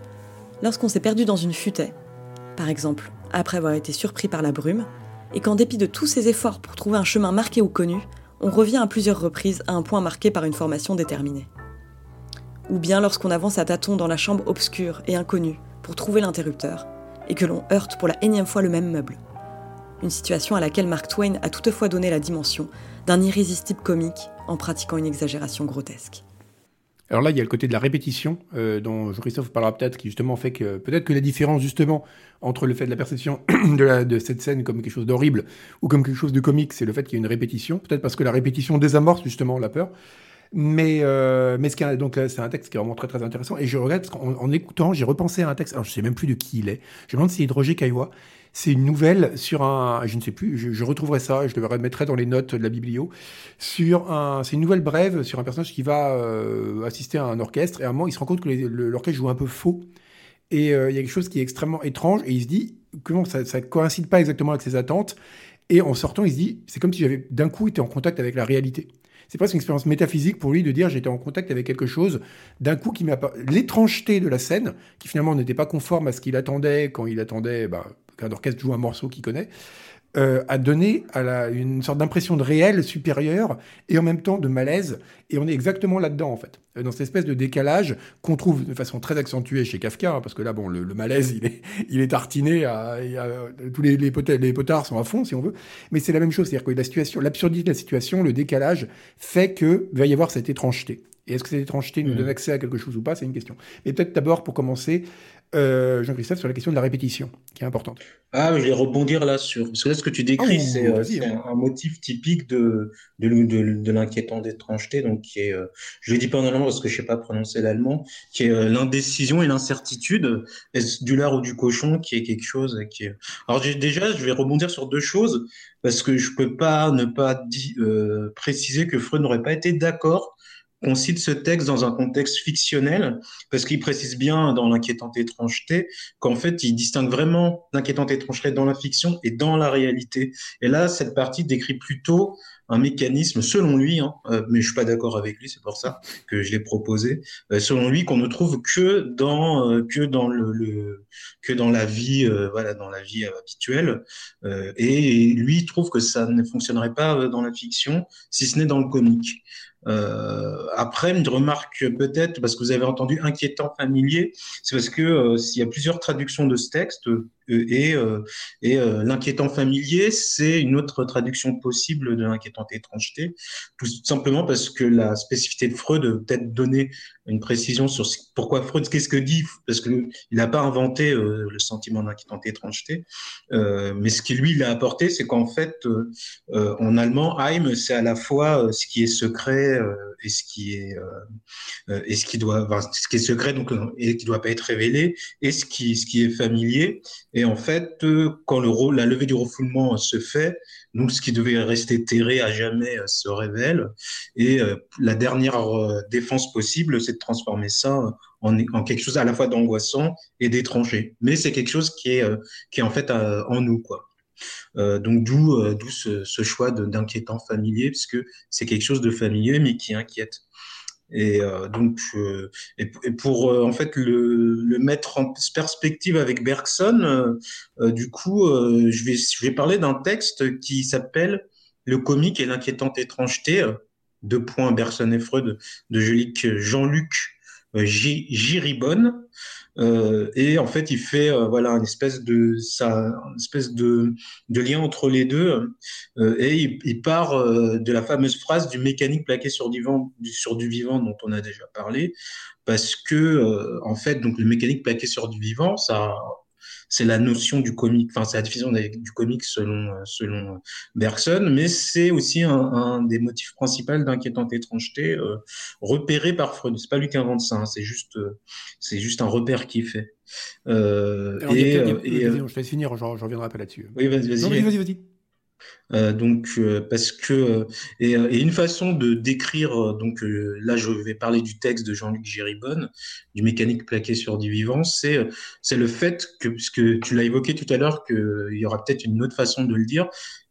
lorsqu'on s'est perdu dans une futaie, par exemple après avoir été surpris par la brume, et qu'en dépit de tous ses efforts pour trouver un chemin marqué ou connu, on revient à plusieurs reprises à un point marqué par une formation déterminée. Ou bien lorsqu'on avance à tâtons dans la chambre obscure et inconnue pour trouver l'interrupteur, et que l'on heurte pour la énième fois le même meuble. Une situation à laquelle Mark Twain a toutefois donné la dimension d'un irrésistible comique en pratiquant une exagération grotesque. Alors là, il y a le côté de la répétition, euh, dont Jean-Christophe parlera peut-être, qui justement fait que peut-être que la différence justement entre le fait de la perception de, de cette scène comme quelque chose d'horrible ou comme quelque chose de comique, c'est le fait qu'il y ait une répétition. Peut-être parce que la répétition désamorce justement la peur. Mais, euh, mais ce qui est, donc là, c'est un texte qui est vraiment très très intéressant. Et je regarde, parce qu'en en écoutant, j'ai repensé à un texte. Alors je sais même plus de qui il est. Je me demande si c'est de Roger Caillois. C'est une nouvelle sur un, je ne sais plus, je, retrouverai ça, je le remettrai dans les notes de la biblio. Sur un, c'est une nouvelle brève sur un personnage qui va euh, assister à un orchestre et à un moment il se rend compte que l'orchestre joue un peu faux. Et euh, il y a quelque chose qui est extrêmement étrange et il se dit comment ça, ça coïncide pas exactement avec ses attentes. Et en sortant, il se dit c'est comme si j'avais d'un coup été en contact avec la réalité. C'est presque une expérience métaphysique pour lui de dire j'étais en contact avec quelque chose d'un coup qui m'a l'étrangeté de la scène qui finalement n'était pas conforme à ce qu'il attendait quand il attendait bah, qu'un orchestre joue un morceau qu'il connaît euh, à donner à la, une sorte d'impression de réel supérieur et en même temps de malaise. Et on est exactement là-dedans, en fait, euh, dans cette espèce de décalage qu'on trouve de façon très accentuée chez Kafka, hein, parce que là, bon, le, malaise, il est, il est tartiné, à, tous les, les, les, potards sont à fond, si on veut. Mais c'est la même chose, c'est-à-dire que la situation, l'absurdité de la situation, le décalage, fait qu'il va y avoir cette étrangeté. Et est-ce que cette étrangeté nous mmh. donne accès à quelque chose ou pas? C'est une question. Mais peut-être d'abord, pour commencer, euh, Jean-Christophe, sur la question de la répétition, qui est importante. Ah, je vais rebondir là sur. Parce que là, ce que tu décris, oh, c'est euh, hein. un, motif typique de, de, de, l'inquiétante étrangeté, donc qui est, euh, je ne le dis pas en allemand parce que je ne sais pas prononcer l'allemand, qui est l'indécision et l'incertitude, du lard ou du cochon, qui est quelque chose qui est. Alors, déjà, je vais rebondir sur deux choses, parce que je ne peux pas ne pas préciser que Freud n'aurait pas été d'accord qu'on cite ce texte dans un contexte fictionnel, parce qu'il précise bien dans l'inquiétante étrangeté qu'en fait, il distingue vraiment l'inquiétante étrangeté dans la fiction et dans la réalité. Et là, cette partie décrit plutôt un mécanisme, selon lui, hein, euh, mais je suis pas d'accord avec lui, c'est pour ça que je l'ai proposé, euh, selon lui, qu'on ne trouve que dans euh, que dans le, le, que dans la vie, voilà, dans la vie habituelle. et lui trouve que ça ne fonctionnerait pas dans la fiction, si ce n'est dans le comique. Euh, après, une remarque peut-être, parce que vous avez entendu inquiétant familier, c'est parce que euh, s'il y a plusieurs traductions de ce texte, et, et l'inquiétant familier, c'est une autre traduction possible de l'inquiétante étrangeté, tout simplement parce que la spécificité de Freud peut-être donner une précision sur pourquoi Freud, qu'est-ce que dit, parce qu'il n'a pas inventé le sentiment d'inquiétante étrangeté, mais ce qui lui l'a apporté, c'est qu'en fait, en allemand, Heim, c'est à la fois ce qui est secret, euh, et ce qui est euh, euh, et ce qui doit ce qui est secret donc et qui doit pas être révélé et ce qui est familier en fait quand le rôle la levée du refoulement se fait donc ce qui devait rester terré à jamais se révèle. Et la dernière défense possible c'est de transformer ça en, quelque chose à la fois d'angoissant et d'étranger. Mais c'est quelque chose qui est qui est en fait en nous quoi. Euh, donc d'où euh, ce, ce, choix d'inquiétant familier, puisque c'est quelque chose de familier mais qui inquiète. Et euh, donc, et, pour en fait le, mettre en perspective avec Bergson, du coup, je vais je vais parler d'un texte qui s'appelle Le comique et l'inquiétante étrangeté. Deux points Bergson et Freud de Jean-Luc Giribonne. Euh, et en fait, il fait euh, voilà une espèce de ça, une espèce de, de lien entre les deux. Euh, et il, il part euh, de la fameuse phrase du mécanique plaqué sur du, vivant, du, sur du vivant dont on a déjà parlé, parce que euh, en fait, donc le mécanique plaqué sur du vivant, ça c'est la notion du comique, enfin c'est la diffusion du comique selon euh, selon euh, Bergson, mais c'est aussi un, un, des motifs principaux d'inquiétante étrangeté euh, repéré par Freud. C'est pas lui qui invente ça, hein, c'est juste euh, c'est juste un repère qu'il fait. Euh, et, et, je vais finir, je reviendrai pas là-dessus. Oui, vas-y, vas-y. Vas-y, vas-y, vas-y. Euh, donc euh, parce que euh, et, une façon de décrire donc là je vais parler du texte de Jean-Luc Géribonne du mécanique plaqué sur du vivant c'est c'est le fait que puisque tu l'as évoqué tout à l'heure qu'il y aura peut-être une autre façon de le dire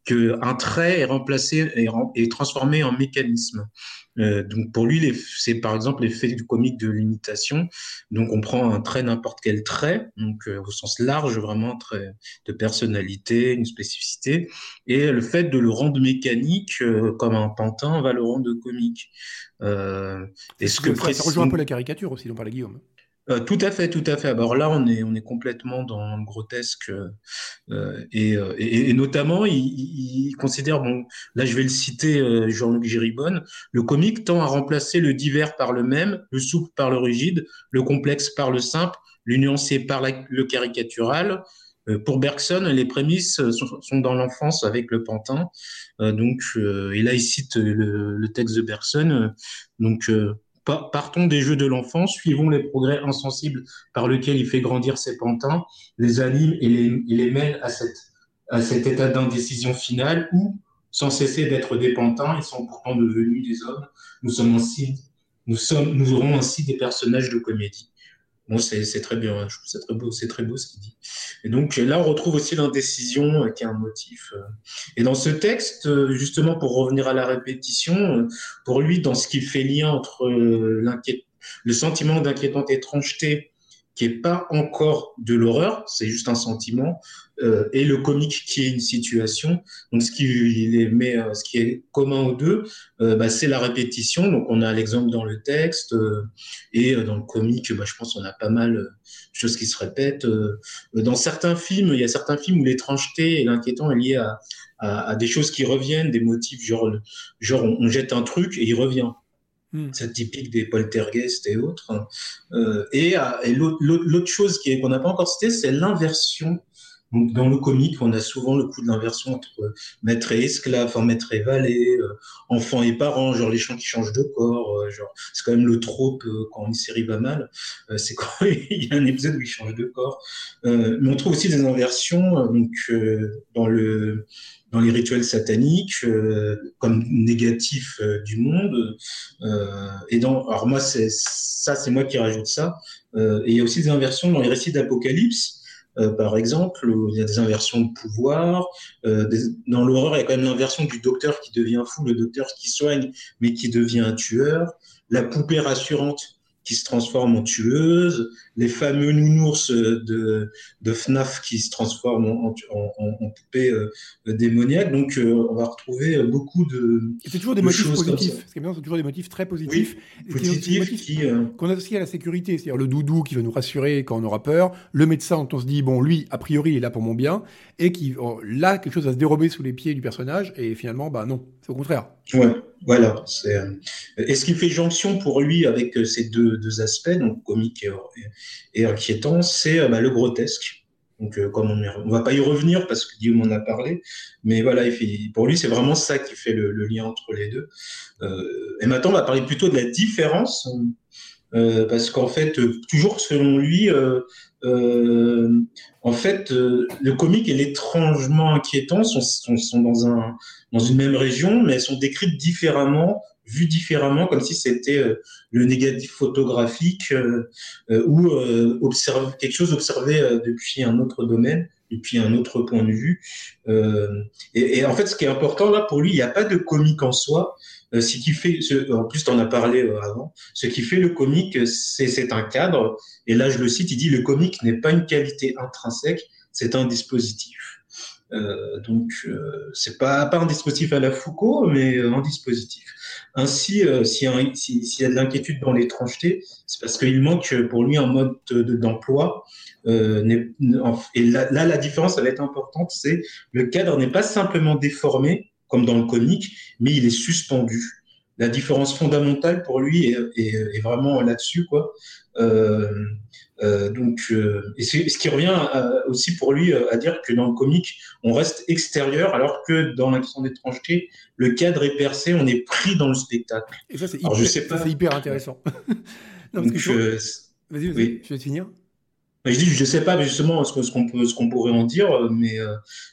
que un trait est remplacé et, est transformé en mécanisme euh, donc pour lui, c'est par exemple l'effet du comique de l'imitation. Donc on prend un trait, n'importe quel trait, donc euh, au sens large, vraiment un trait de personnalité, une spécificité, et le fait de le rendre mécanique euh, comme un pantin va le rendre comique. et ce que, ça, ça rejoint un peu la caricature aussi dont parlait Guillaume. Euh, tout à fait, tout à fait. Alors là, on est, on est complètement dans le grotesque euh, et, euh, et, et, notamment, il, il, considère, bon, là, je vais le citer, euh, Jean-Luc Géribonne, le comique tend à remplacer le divers par le même, le souple par le rigide, le complexe par le simple, le nuancé par le caricatural. Pour Bergson, les prémices sont, sont dans l'enfance avec le pantin. donc, et là, il cite le, le texte de Bergson. Donc, Partons des jeux de l'enfant, suivons les progrès insensibles par lesquels il fait grandir ses pantins, les anime et les, les mène à, cet état d'indécision finale où, sans cesser d'être des pantins, ils sont pourtant devenus des hommes. Nous sommes ainsi, nous aurons ainsi des personnages de comédie. Bon, c'est très bien, je trouve c'est très beau, c'est très beau ce qu'il dit. Et donc là, on retrouve aussi l'indécision euh, qui est un motif. Euh. Et dans ce texte, euh, justement, pour revenir à la répétition, pour lui, dans ce qui fait lien entre le sentiment d'inquiétante étrangeté qui est pas encore de l'horreur, c'est juste un sentiment, euh, et le comique qui est une situation. Donc, ce qui, les met, euh, ce qui est commun aux deux, euh, bah, c'est la répétition. Donc, on a l'exemple dans le texte et dans le comique, bah, je pense qu'on a pas mal de choses qui se répètent. dans certains films, il y a certains films où l'étrangeté et l'inquiétant est lié à, à, des choses qui reviennent, des motifs genre, genre on, jette un truc et il revient. Hmm. C'est typique des poltergeists et autres. et, et l'autre chose qu'on n'a pas encore cité, c'est l'inversion donc, dans le comique, on a souvent le coup de l'inversion entre maître et esclave, enfin, maître et valet, euh, enfant et parent, genre les gens qui changent de corps, euh, genre c'est quand même le trope euh, quand une série va mal, c'est quand il y a un épisode où ils changent de corps. mais on trouve aussi des inversions donc dans le dans les rituels sataniques comme négatif du monde et dans alors moi c'est ça c'est moi qui rajoute ça et il y a aussi des inversions dans les récits d'Apocalypse euh, par exemple, il y a des inversions de pouvoir. Euh, dans l'horreur, il y a quand même l'inversion du docteur qui devient fou, le docteur qui soigne, mais qui devient un tueur. La poupée rassurante qui se transforment en tueuses, les fameux nounours de, de FNAF qui se transforment en, en, en, poupées euh, démoniaques. Donc, euh, on va retrouver beaucoup de. c'est toujours des motifs positifs. Ce qui est bien, c'est toujours des motifs très positifs. Oui, positifs qui. Euh, qu'on associe à la sécurité. C'est-à-dire le doudou qui va nous rassurer quand on aura peur, le médecin dont on se dit, bon, lui, a priori, il est là pour mon bien, et qui, oh, là, quelque chose va se dérober sous les pieds du personnage, et finalement, bah non, c'est au contraire. Ouais. Voilà. Euh, et ce qui fait jonction pour lui avec euh, ces deux, aspects, donc comique et, inquiétant, c'est euh, bah, le grotesque. Donc, comme on ne va pas y revenir parce que Guillaume en a parlé, mais voilà, pour lui, c'est vraiment ça qui fait le, lien entre les deux. et maintenant, on va parler plutôt de la différence, parce qu'en fait, toujours selon lui, en fait, le comique et l'étrangement inquiétant sont, sont dans un dans une même région, mais elles sont décrites différemment, vues différemment, comme si c'était euh, le négatif photographique euh, euh, ou observe, quelque chose observé depuis un autre domaine, depuis un autre point de vue. Et, et, en fait, ce qui est important là pour lui, il n'y a pas de comique en soi. Ce qui fait, en plus, tu en as parlé avant, ce qui fait le comique, c'est un cadre. Et là, je le cite, il dit le comique n'est pas une qualité intrinsèque, c'est un dispositif. Euh, donc, euh, c'est pas, pas un dispositif à la Foucault, mais euh, un dispositif. Ainsi, s'il y, a de l'inquiétude dans l'étrangeté, c'est parce qu'il manque pour lui un mode d'emploi. et là, là, la différence, elle va être importante, c'est le cadre n'est pas simplement déformé, comme dans le comique, mais il est suspendu. La différence fondamentale pour lui est, est, est vraiment là-dessus, quoi. Euh, euh, donc, euh, et ce qui revient aussi pour lui à dire que dans le comique, on reste extérieur, alors que dans question d'étrangeté, le cadre est percé, on est pris dans le spectacle. Et ça, c'est hyper, hyper, intéressant. Vas-y, oui. je vais te finir. Je dis, je sais pas justement ce qu'on peut, ce qu'on pourrait en dire, mais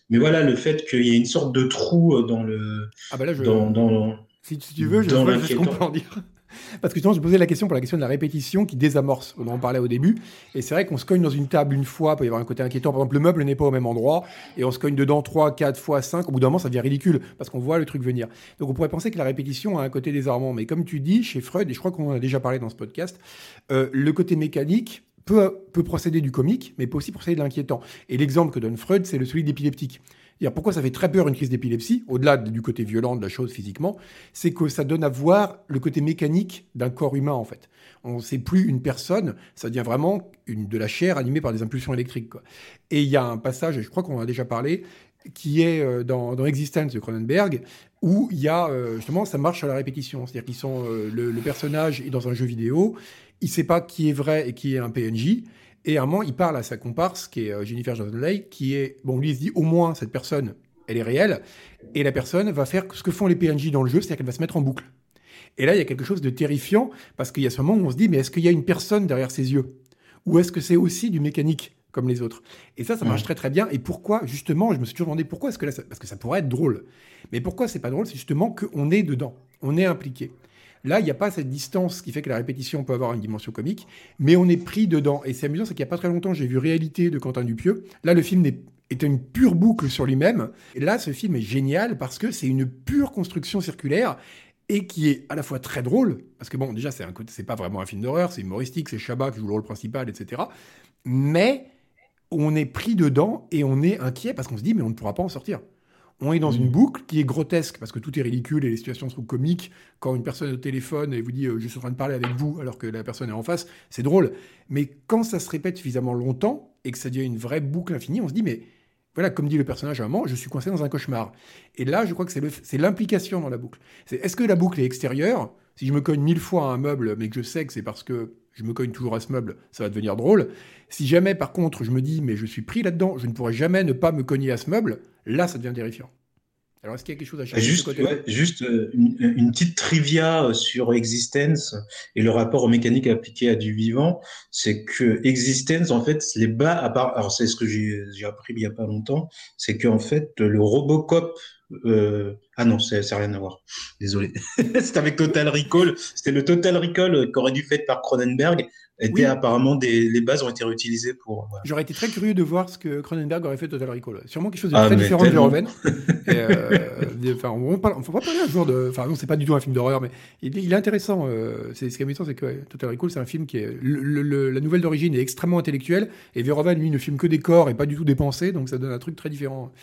mais voilà le fait qu'il y ait une sorte de trou dans le, ah bah là, je... dans, dans, si tu veux, je vois ce qu'on peut en dire. Parce que justement, je posais la question pour la question de la répétition qui désamorce. On en parlait au début. Et c'est vrai qu'on se cogne dans une table une fois, il peut y avoir un côté inquiétant. Par exemple, le meuble n'est pas au même endroit. Et on se cogne dedans trois, quatre fois, cinq. Au bout d'un moment, ça devient ridicule parce qu'on voit le truc venir. Donc on pourrait penser que la répétition a un côté désarmant. Mais comme tu dis, chez Freud, et je crois qu'on en a déjà parlé dans ce podcast, euh, le côté mécanique peut, procéder du comique, mais peut aussi procéder de l'inquiétant. Et l'exemple que donne Freud, c'est le celui d'épileptique pourquoi ça fait très peur une crise d'épilepsie, au-delà du côté violent de la chose physiquement, c'est que ça donne à voir le côté mécanique d'un corps humain, en fait. On ne sait plus une personne, ça devient vraiment de la chair animée par des impulsions électriques. Et il y a un passage, et je crois qu'on en a déjà parlé, qui est euh, dans, dans Existence de Cronenberg, où il y a euh, justement, ça marche sur la répétition. C'est-à-dire qu'ils sont, euh, le, le, personnage est dans un jeu vidéo, il ne sait pas qui est vrai et qui est un PNJ, et à un moment, il parle à sa comparse, qui est euh, Jennifer Jason Leigh, qui est, bon, lui, il se dit, au moins, cette personne, elle est réelle, et la personne va faire ce que font les PNJ dans le jeu, c'est-à-dire qu'elle va se mettre en boucle. Et là, il y a quelque chose de terrifiant, parce qu'il y a ce moment où on se dit, mais est-ce qu'il y a une personne derrière ses yeux? Ou est-ce que c'est aussi du mécanique, comme les autres? Et ça, ça marche très très bien. Et pourquoi, justement, je me suis toujours demandé, pourquoi est-ce que là, parce que ça pourrait être drôle. Mais pourquoi c'est pas drôle? C'est justement qu'on est dedans, on est impliqué. Là, il n'y a pas cette distance qui fait que la répétition peut avoir une dimension comique, mais on est pris dedans. Et c'est amusant, c'est qu'il n'y a pas très longtemps, j'ai vu Réalité de Quentin Dupieux. Là, le film est, une pure boucle sur lui-même. Et là, ce film est génial parce que c'est une pure construction circulaire et qui est à la fois très drôle, parce que bon, déjà, c'est pas vraiment un film d'horreur, c'est humoristique, c'est Chabat qui joue le rôle principal, etc. Mais on est pris dedans et on est inquiet parce qu'on se dit mais on ne pourra pas en sortir. On est dans une boucle qui est grotesque parce que tout est ridicule et les situations sont comiques. Quand une personne est au téléphone et vous dit euh, je suis en train de parler avec vous alors que la personne est en face, c'est drôle. Mais quand ça se répète suffisamment longtemps et que ça devient une vraie boucle infinie, on se dit mais voilà, comme dit le personnage à un moment, je suis coincé dans un cauchemar. Et là, je crois que c'est l'implication dans la boucle. est-ce que la boucle est extérieure? Si je me cogne mille fois à un meuble, mais que je sais que c'est parce que je me cogne toujours à ce meuble, ça va devenir drôle. Si jamais, par contre, je me dis, mais je suis pris là-dedans, je ne pourrai jamais ne pas me cogner à ce meuble, là, ça devient terrifiant. Alors, est-ce qu'il y a quelque chose à changer Juste, juste euh, une, petite trivia euh, sur Existence et le rapport aux mécaniques appliquées à du vivant, c'est que Existence, en fait, les bas, à part, alors c'est ce que j'ai appris il n'y a pas longtemps, c'est qu'en fait, le Robocop euh, ah non, c'est rien à voir. Désolé. c'était avec Total Recall. C'était le Total Recall qu'aurait dû fait par Cronenberg. Apparemment des, les bases ont été réutilisées pour. J'aurais été très curieux de voir ce que Cronenberg aurait fait Total Recall. Sûrement quelque chose de ah, très différent de Verhoeven. euh, enfin, on va parler un jour de. Enfin, non, c'est pas du tout un film d'horreur, mais il, est intéressant. Euh, c'est ce qui est amusant, c'est que Total Recall, c'est un film qui est. Le, la nouvelle d'origine est extrêmement intellectuelle et Verhoeven, lui, ne filme que des corps et pas du tout des pensées, donc ça donne un truc très différent.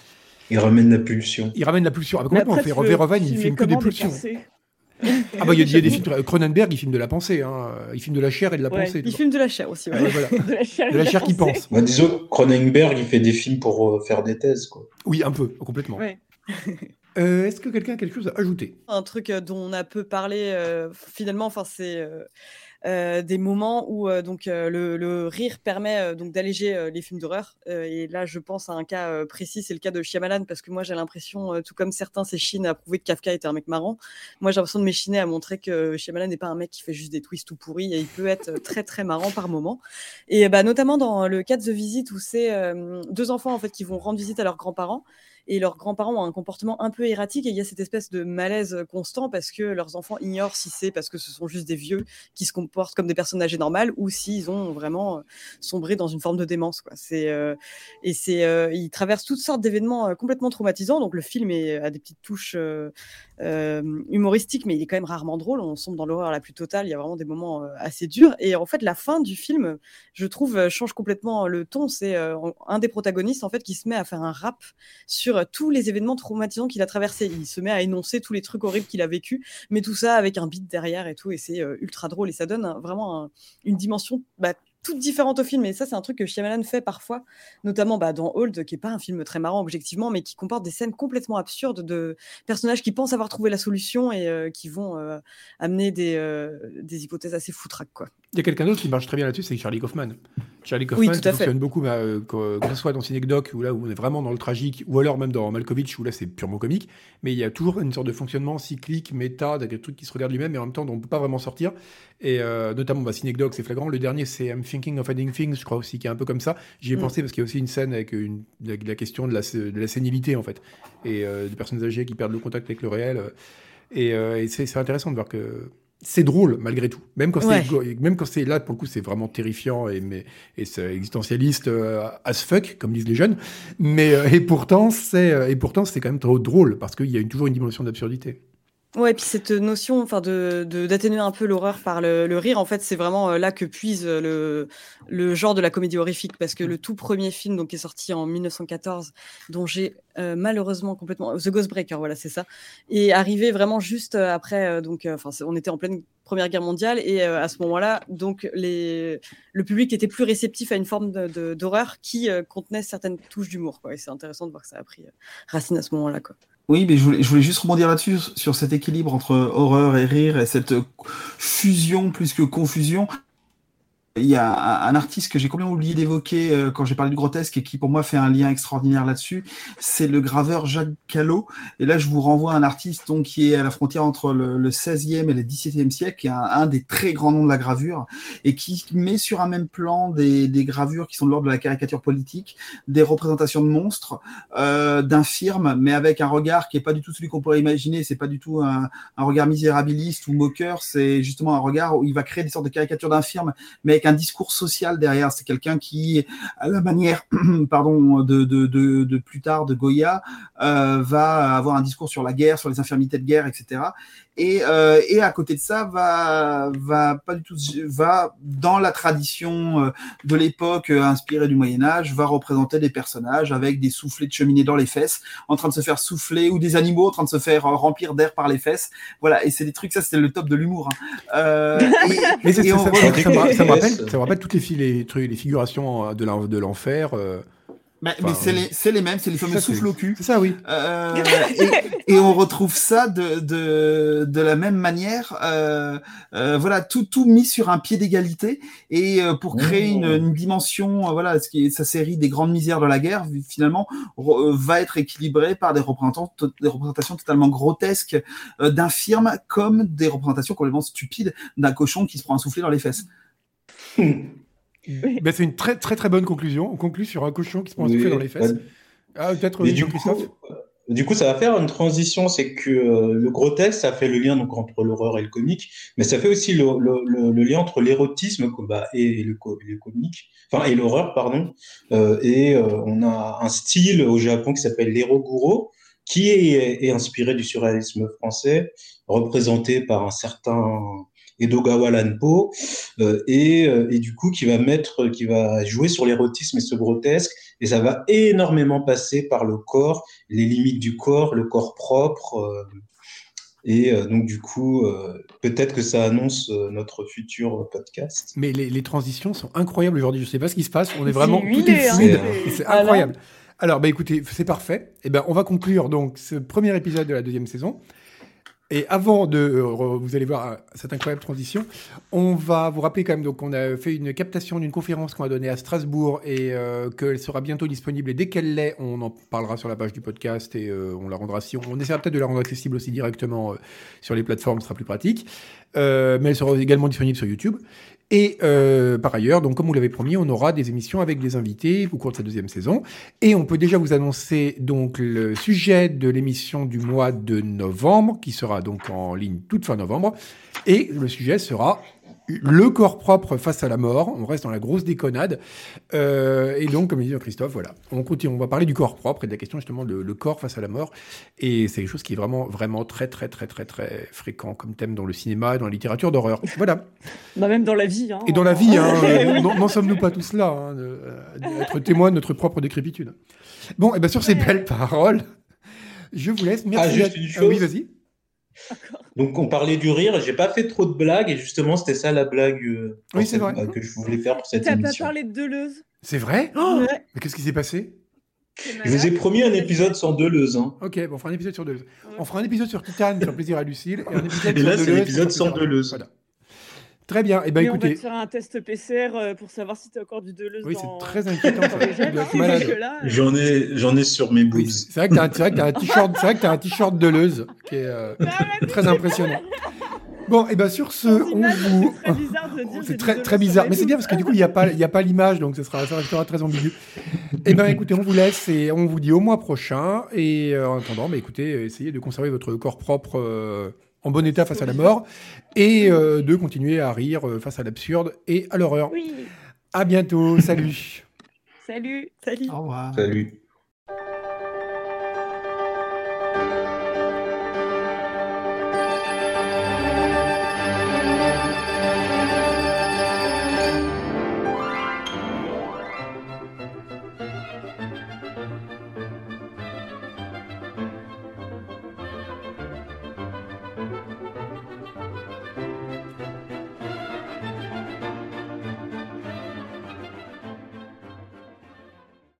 Il ramène la pulsion. Il ramène la pulsion. Ah, complètement. Verhoeven, il filme que des pulsions. ah bah il y, a des films. Cronenberg, il filme de la pensée. Hein. Il filme de la chair et de la pensée. Il filme de la chair aussi. Ouais. voilà. de la chair, qui pense. Bah, disons, Cronenberg, il fait des films pour euh, faire des thèses. Quoi. Oui, un peu, complètement. Euh, Est-ce que quelqu'un a quelque chose à ajouter? Un truc euh, dont on a peu parlé, euh, finalement, enfin c'est euh, des moments où euh, donc euh, le, rire permet donc d'alléger les films d'horreur. et là, je pense à un cas précis, c'est le cas de Shyamalan, parce que moi, j'ai l'impression, tout comme certains s'échinent à prouver que Kafka était un mec marrant. Moi, j'ai l'impression de m'échiner à montrer que Shyamalan n'est pas un mec qui fait juste des twists tout pourris, et il peut être très très marrant par moment. Et bah, notamment dans le cas de The Visit, où c'est deux enfants en fait qui vont rendre visite à leurs grands-parents et leurs grands-parents ont un comportement un peu erratique et il y a cette espèce de malaise constant parce que leurs enfants ignorent si c'est parce que ce sont juste des vieux qui se comportent comme des personnes âgées normales ou s'ils ont vraiment euh, sombré dans une forme de démence. Quoi. C'est, euh, et c'est, euh, ils traversent toutes sortes d'événements complètement traumatisants. Donc le film est, a des petites touches humoristiques, mais il est quand même rarement drôle. On sombre dans l'horreur la plus totale. Il y a vraiment des moments assez durs. Et en fait, la fin du film, je trouve, change complètement le ton. C'est un des protagonistes en fait qui se met à faire un rap sur tous les événements traumatisants qu'il a traversés. Il se met à énoncer tous les trucs horribles qu'il a vécu, mais tout ça avec un beat derrière et tout, et c'est euh, ultra drôle et ça donne vraiment une dimension bah, toutes différentes au film. Et ça, c'est un truc que Shyamalan fait parfois, notamment bah, dans Old, qui est pas un film très marrant objectivement, mais qui comporte des scènes complètement absurdes de personnages qui pensent avoir trouvé la solution et euh, qui vont euh, amener des, euh, des, hypothèses assez foutraques. Quoi. Il y a quelqu'un d'autre qui marche très bien là-dessus, c'est Charlie Kaufman. Charlie Kaufman oui, fonctionne beaucoup, bah, que, ce soit dans Synecdoche, où là où on est vraiment dans le tragique, ou alors même dans Malkovich, où là c'est purement comique, mais il y a toujours une sorte de fonctionnement cyclique, méta, des trucs qui se regardent lui-même, mais en même temps dont on ne peut pas vraiment sortir. Et notamment, bah, Synecdoche, c'est flagrant. Le dernier, c'est Thinking of Ending Things, je crois aussi, qui est un peu comme ça. J'y ai mm. pensé parce qu'il y a aussi une scène avec une, la, question de la, de la, sénilité, en fait, et euh, des personnes âgées qui perdent le contact avec le réel. Euh, et, euh, et c'est intéressant de voir que c'est drôle malgré tout. Même quand c'est même quand c'est là pour le coup c'est vraiment terrifiant et mais et c'est existentialiste as fuck comme disent les jeunes. Mais et pourtant c'est et pourtant c'est quand même trop drôle parce qu'il y a une, toujours une dimension d'absurdité. Ouais, puis cette notion, enfin, de, d'atténuer un peu l'horreur par le, rire, en fait, c'est vraiment euh, là que puise euh, le, le genre de la comédie horrifique, parce que le tout premier film, donc, qui est sorti en 1914, dont j'ai euh, malheureusement complètement The Ghostbreaker, voilà, c'est ça, est arrivé vraiment juste après, donc, enfin, on était en pleine Première Guerre mondiale, et à ce moment-là, donc, les, le public était plus réceptif à une forme de, d'horreur qui contenait certaines touches d'humour, quoi. Et c'est intéressant de voir que ça a pris racine à ce moment-là, quoi. Oui, mais je voulais, juste rebondir là-dessus, sur cet équilibre entre horreur et rire et cette fusion plus que confusion. Il y a un artiste que j'ai complètement oublié d'évoquer euh, quand j'ai parlé du grotesque et qui pour moi fait un lien extraordinaire là-dessus, c'est le graveur Jacques Callot. Et là, je vous renvoie à un artiste donc, qui est à la frontière entre le, le 16e et le 17e siècle, qui est un, des très grands noms de la gravure et qui met sur un même plan des, des gravures qui sont de l'ordre de la caricature politique, des représentations de monstres, euh, d'infirmes, mais avec un regard qui est pas du tout celui qu'on pourrait imaginer. C'est pas du tout un, un regard misérabiliste ou moqueur. C'est justement un regard où il va créer des sortes de caricatures d'infirmes, mais un discours social derrière. C'est quelqu'un qui, à la manière, pardon, de, de, de, de, plus tard de Goya, euh, va avoir un discours sur la guerre, sur les infirmités de guerre, etc. Et, euh, et à côté de ça, va, va pas du tout, va dans la tradition euh, de l'époque euh, inspirée du Moyen Âge, va représenter des personnages avec des soufflets de cheminée dans les fesses, en train de se faire souffler, ou des animaux en train de se faire remplir d'air par les fesses. Voilà, et c'est des trucs, ça c'était le top de l'humour. Hein. Euh, Mais ça, ça, ça, me rappelle, ça me rappelle toutes les, les, les, les figurations de l'enfer. Euh, mais, mais c'est les, les, mêmes, c'est les fameux souffles au cul. C'est ça, oui. Euh, et, et, on retrouve ça de, de, de la même manière. Euh, euh, voilà, tout, tout mis sur un pied d'égalité et euh, pour créer une, mmh. une, dimension, euh, voilà, ce qui est sa série des grandes misères de la guerre, finalement, va être équilibrée par des, représentants, des représentations totalement grotesques d'infirmes comme des représentations complètement stupides d'un cochon qui se prend un soufflet dans les fesses. Ben, c'est une très très très bonne conclusion. On conclut sur un cochon qui se prend un dans les fesses. Ah, peut-être du coup, du coup, ça va faire une transition, c'est que euh, le grotesque, ça fait le lien donc, entre l'horreur et le comique, mais ça fait aussi le, le, le, lien entre l'érotisme bah, et, le, comique, enfin et l'horreur, pardon. Euh, et euh, on a un style au Japon qui s'appelle l'eroguro, qui est, est, inspiré du surréalisme français, représenté par un certain Edogawa Lanpo, euh, et, euh, et, du coup qui va mettre, qui va jouer sur l'érotisme et ce grotesque, et ça va énormément passer par le corps, les limites du corps, le corps propre. Euh, et donc, du coup, peut-être que ça annonce notre futur podcast. Mais les, les transitions sont incroyables aujourd'hui. Je ne sais pas ce qui se passe. On est vraiment. tout est fluide. Hein, c'est incroyable. Alors, bah, écoutez, c'est parfait. Et eh ben, on va conclure donc ce premier épisode de la deuxième saison. Et avant de, euh, vous allez voir cette incroyable transition, on va vous rappeler quand même donc qu'on a fait une captation d'une conférence qu'on a donnée à Strasbourg et euh, qu'elle sera bientôt disponible. Et dès qu'elle l'est, on en parlera sur la page du podcast et euh, on la rendra si on, on essaiera peut-être de la rendre accessible aussi directement sur les plateformes, ce sera plus pratique. mais elle sera également disponible sur YouTube. Et euh, par ailleurs, donc comme vous l'avez promis, on aura des émissions avec des invités au cours de cette deuxième saison. Et on peut déjà vous annoncer donc le sujet de l'émission du mois de novembre, qui sera donc en ligne toute fin novembre. Et le sujet sera le corps propre face à la mort. On reste dans la grosse déconnade. Euh, et donc, comme dit Christophe, voilà, on continue. On va parler du corps propre et de la question justement de le corps face à la mort. Et c'est quelque chose qui est vraiment, vraiment très, très, très, très, très fréquent comme thème dans le cinéma, dans la littérature d'horreur. Voilà. bah même dans la vie. Hein. Et dans la vie, hein, n'en sommes-nous pas tous là, hein, être témoin de notre propre décrépitude. Bon, et bien sur ces belles paroles, je vous laisse. Merci. Ah, juste une chose. Ah oui, vas-y. Donc on parlait du rire, j'ai pas fait trop de blagues et justement c'était ça la blague euh, oui, c'est vrai. Euh, que je voulais faire pour cette émission. T'as pas parlé de Deleuze? C'est vrai? Oh Mais qu'est-ce qui s'est passé? Je vous ai promis un épisode sans Deleuze. Hein. Ok, bon, on fera un épisode sur Deleuze. On fera un épisode sur Titane, sur Plaisir à Lucille, et un épisode et sur là, c'est l'épisode sans Deleuze. Voilà. Très bien. Et eh ben, Mais écoutez. on va te faire un test PCR euh, pour savoir si tu as encore du Deleuze. Oui, dans... c'est très inquiétant. ça. Tu hein, euh, J'en ai, j'en ai sur mes boobs. Oui, c'est vrai que t'as un, c'est vrai que t'as un t-shirt, c'est vrai que t'as un t-shirt Deleuze qui est euh, très impressionnant. Bon, et ben sur ce, on vous. C'est très bizarre de dire. C'est j'ai très, bizarre, mais c'est bien parce que du coup il n'y a pas, il y a pas l'image, donc ce sera, ça restera très ambigu. Et ben écoutez, on vous laisse et on vous dit au mois prochain. Et euh, en attendant, bah, écoutez, essayez de conserver votre corps propre euh, en bon état face à la mort et euh, de continuer à rire euh, face à l'absurde et à l'horreur. Oui. À bientôt, salut. Salut. Salut. Au revoir. Salut.